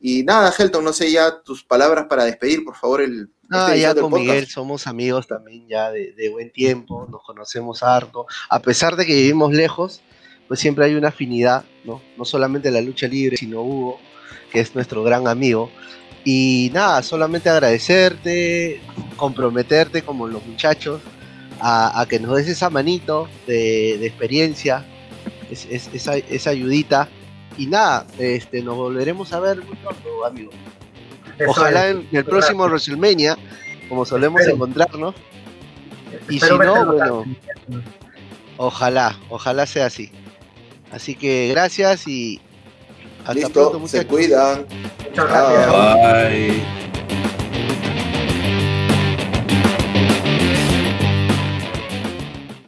Y nada, Helton, no sé ya tus palabras para despedir, por favor, el, Ah, ya con Miguel somos amigos también ya de, buen tiempo, nos conocemos harto. A pesar de que vivimos lejos, pues siempre hay una afinidad, ¿no? No solamente la lucha libre, sino Hugo, que es nuestro gran amigo. Y nada, solamente agradecerte, comprometerte como los muchachos, a, que nos des esa manito de, experiencia, esa, ayudita. Y nada, este, nos volveremos a ver muy pronto, amigo. Ojalá en el próximo WrestleMania, como solemos encontrarnos. Y si no, bueno, ojalá, ojalá sea así. Así que gracias y hasta pronto, muchachos. Se cuidan. Muchas gracias. Bye.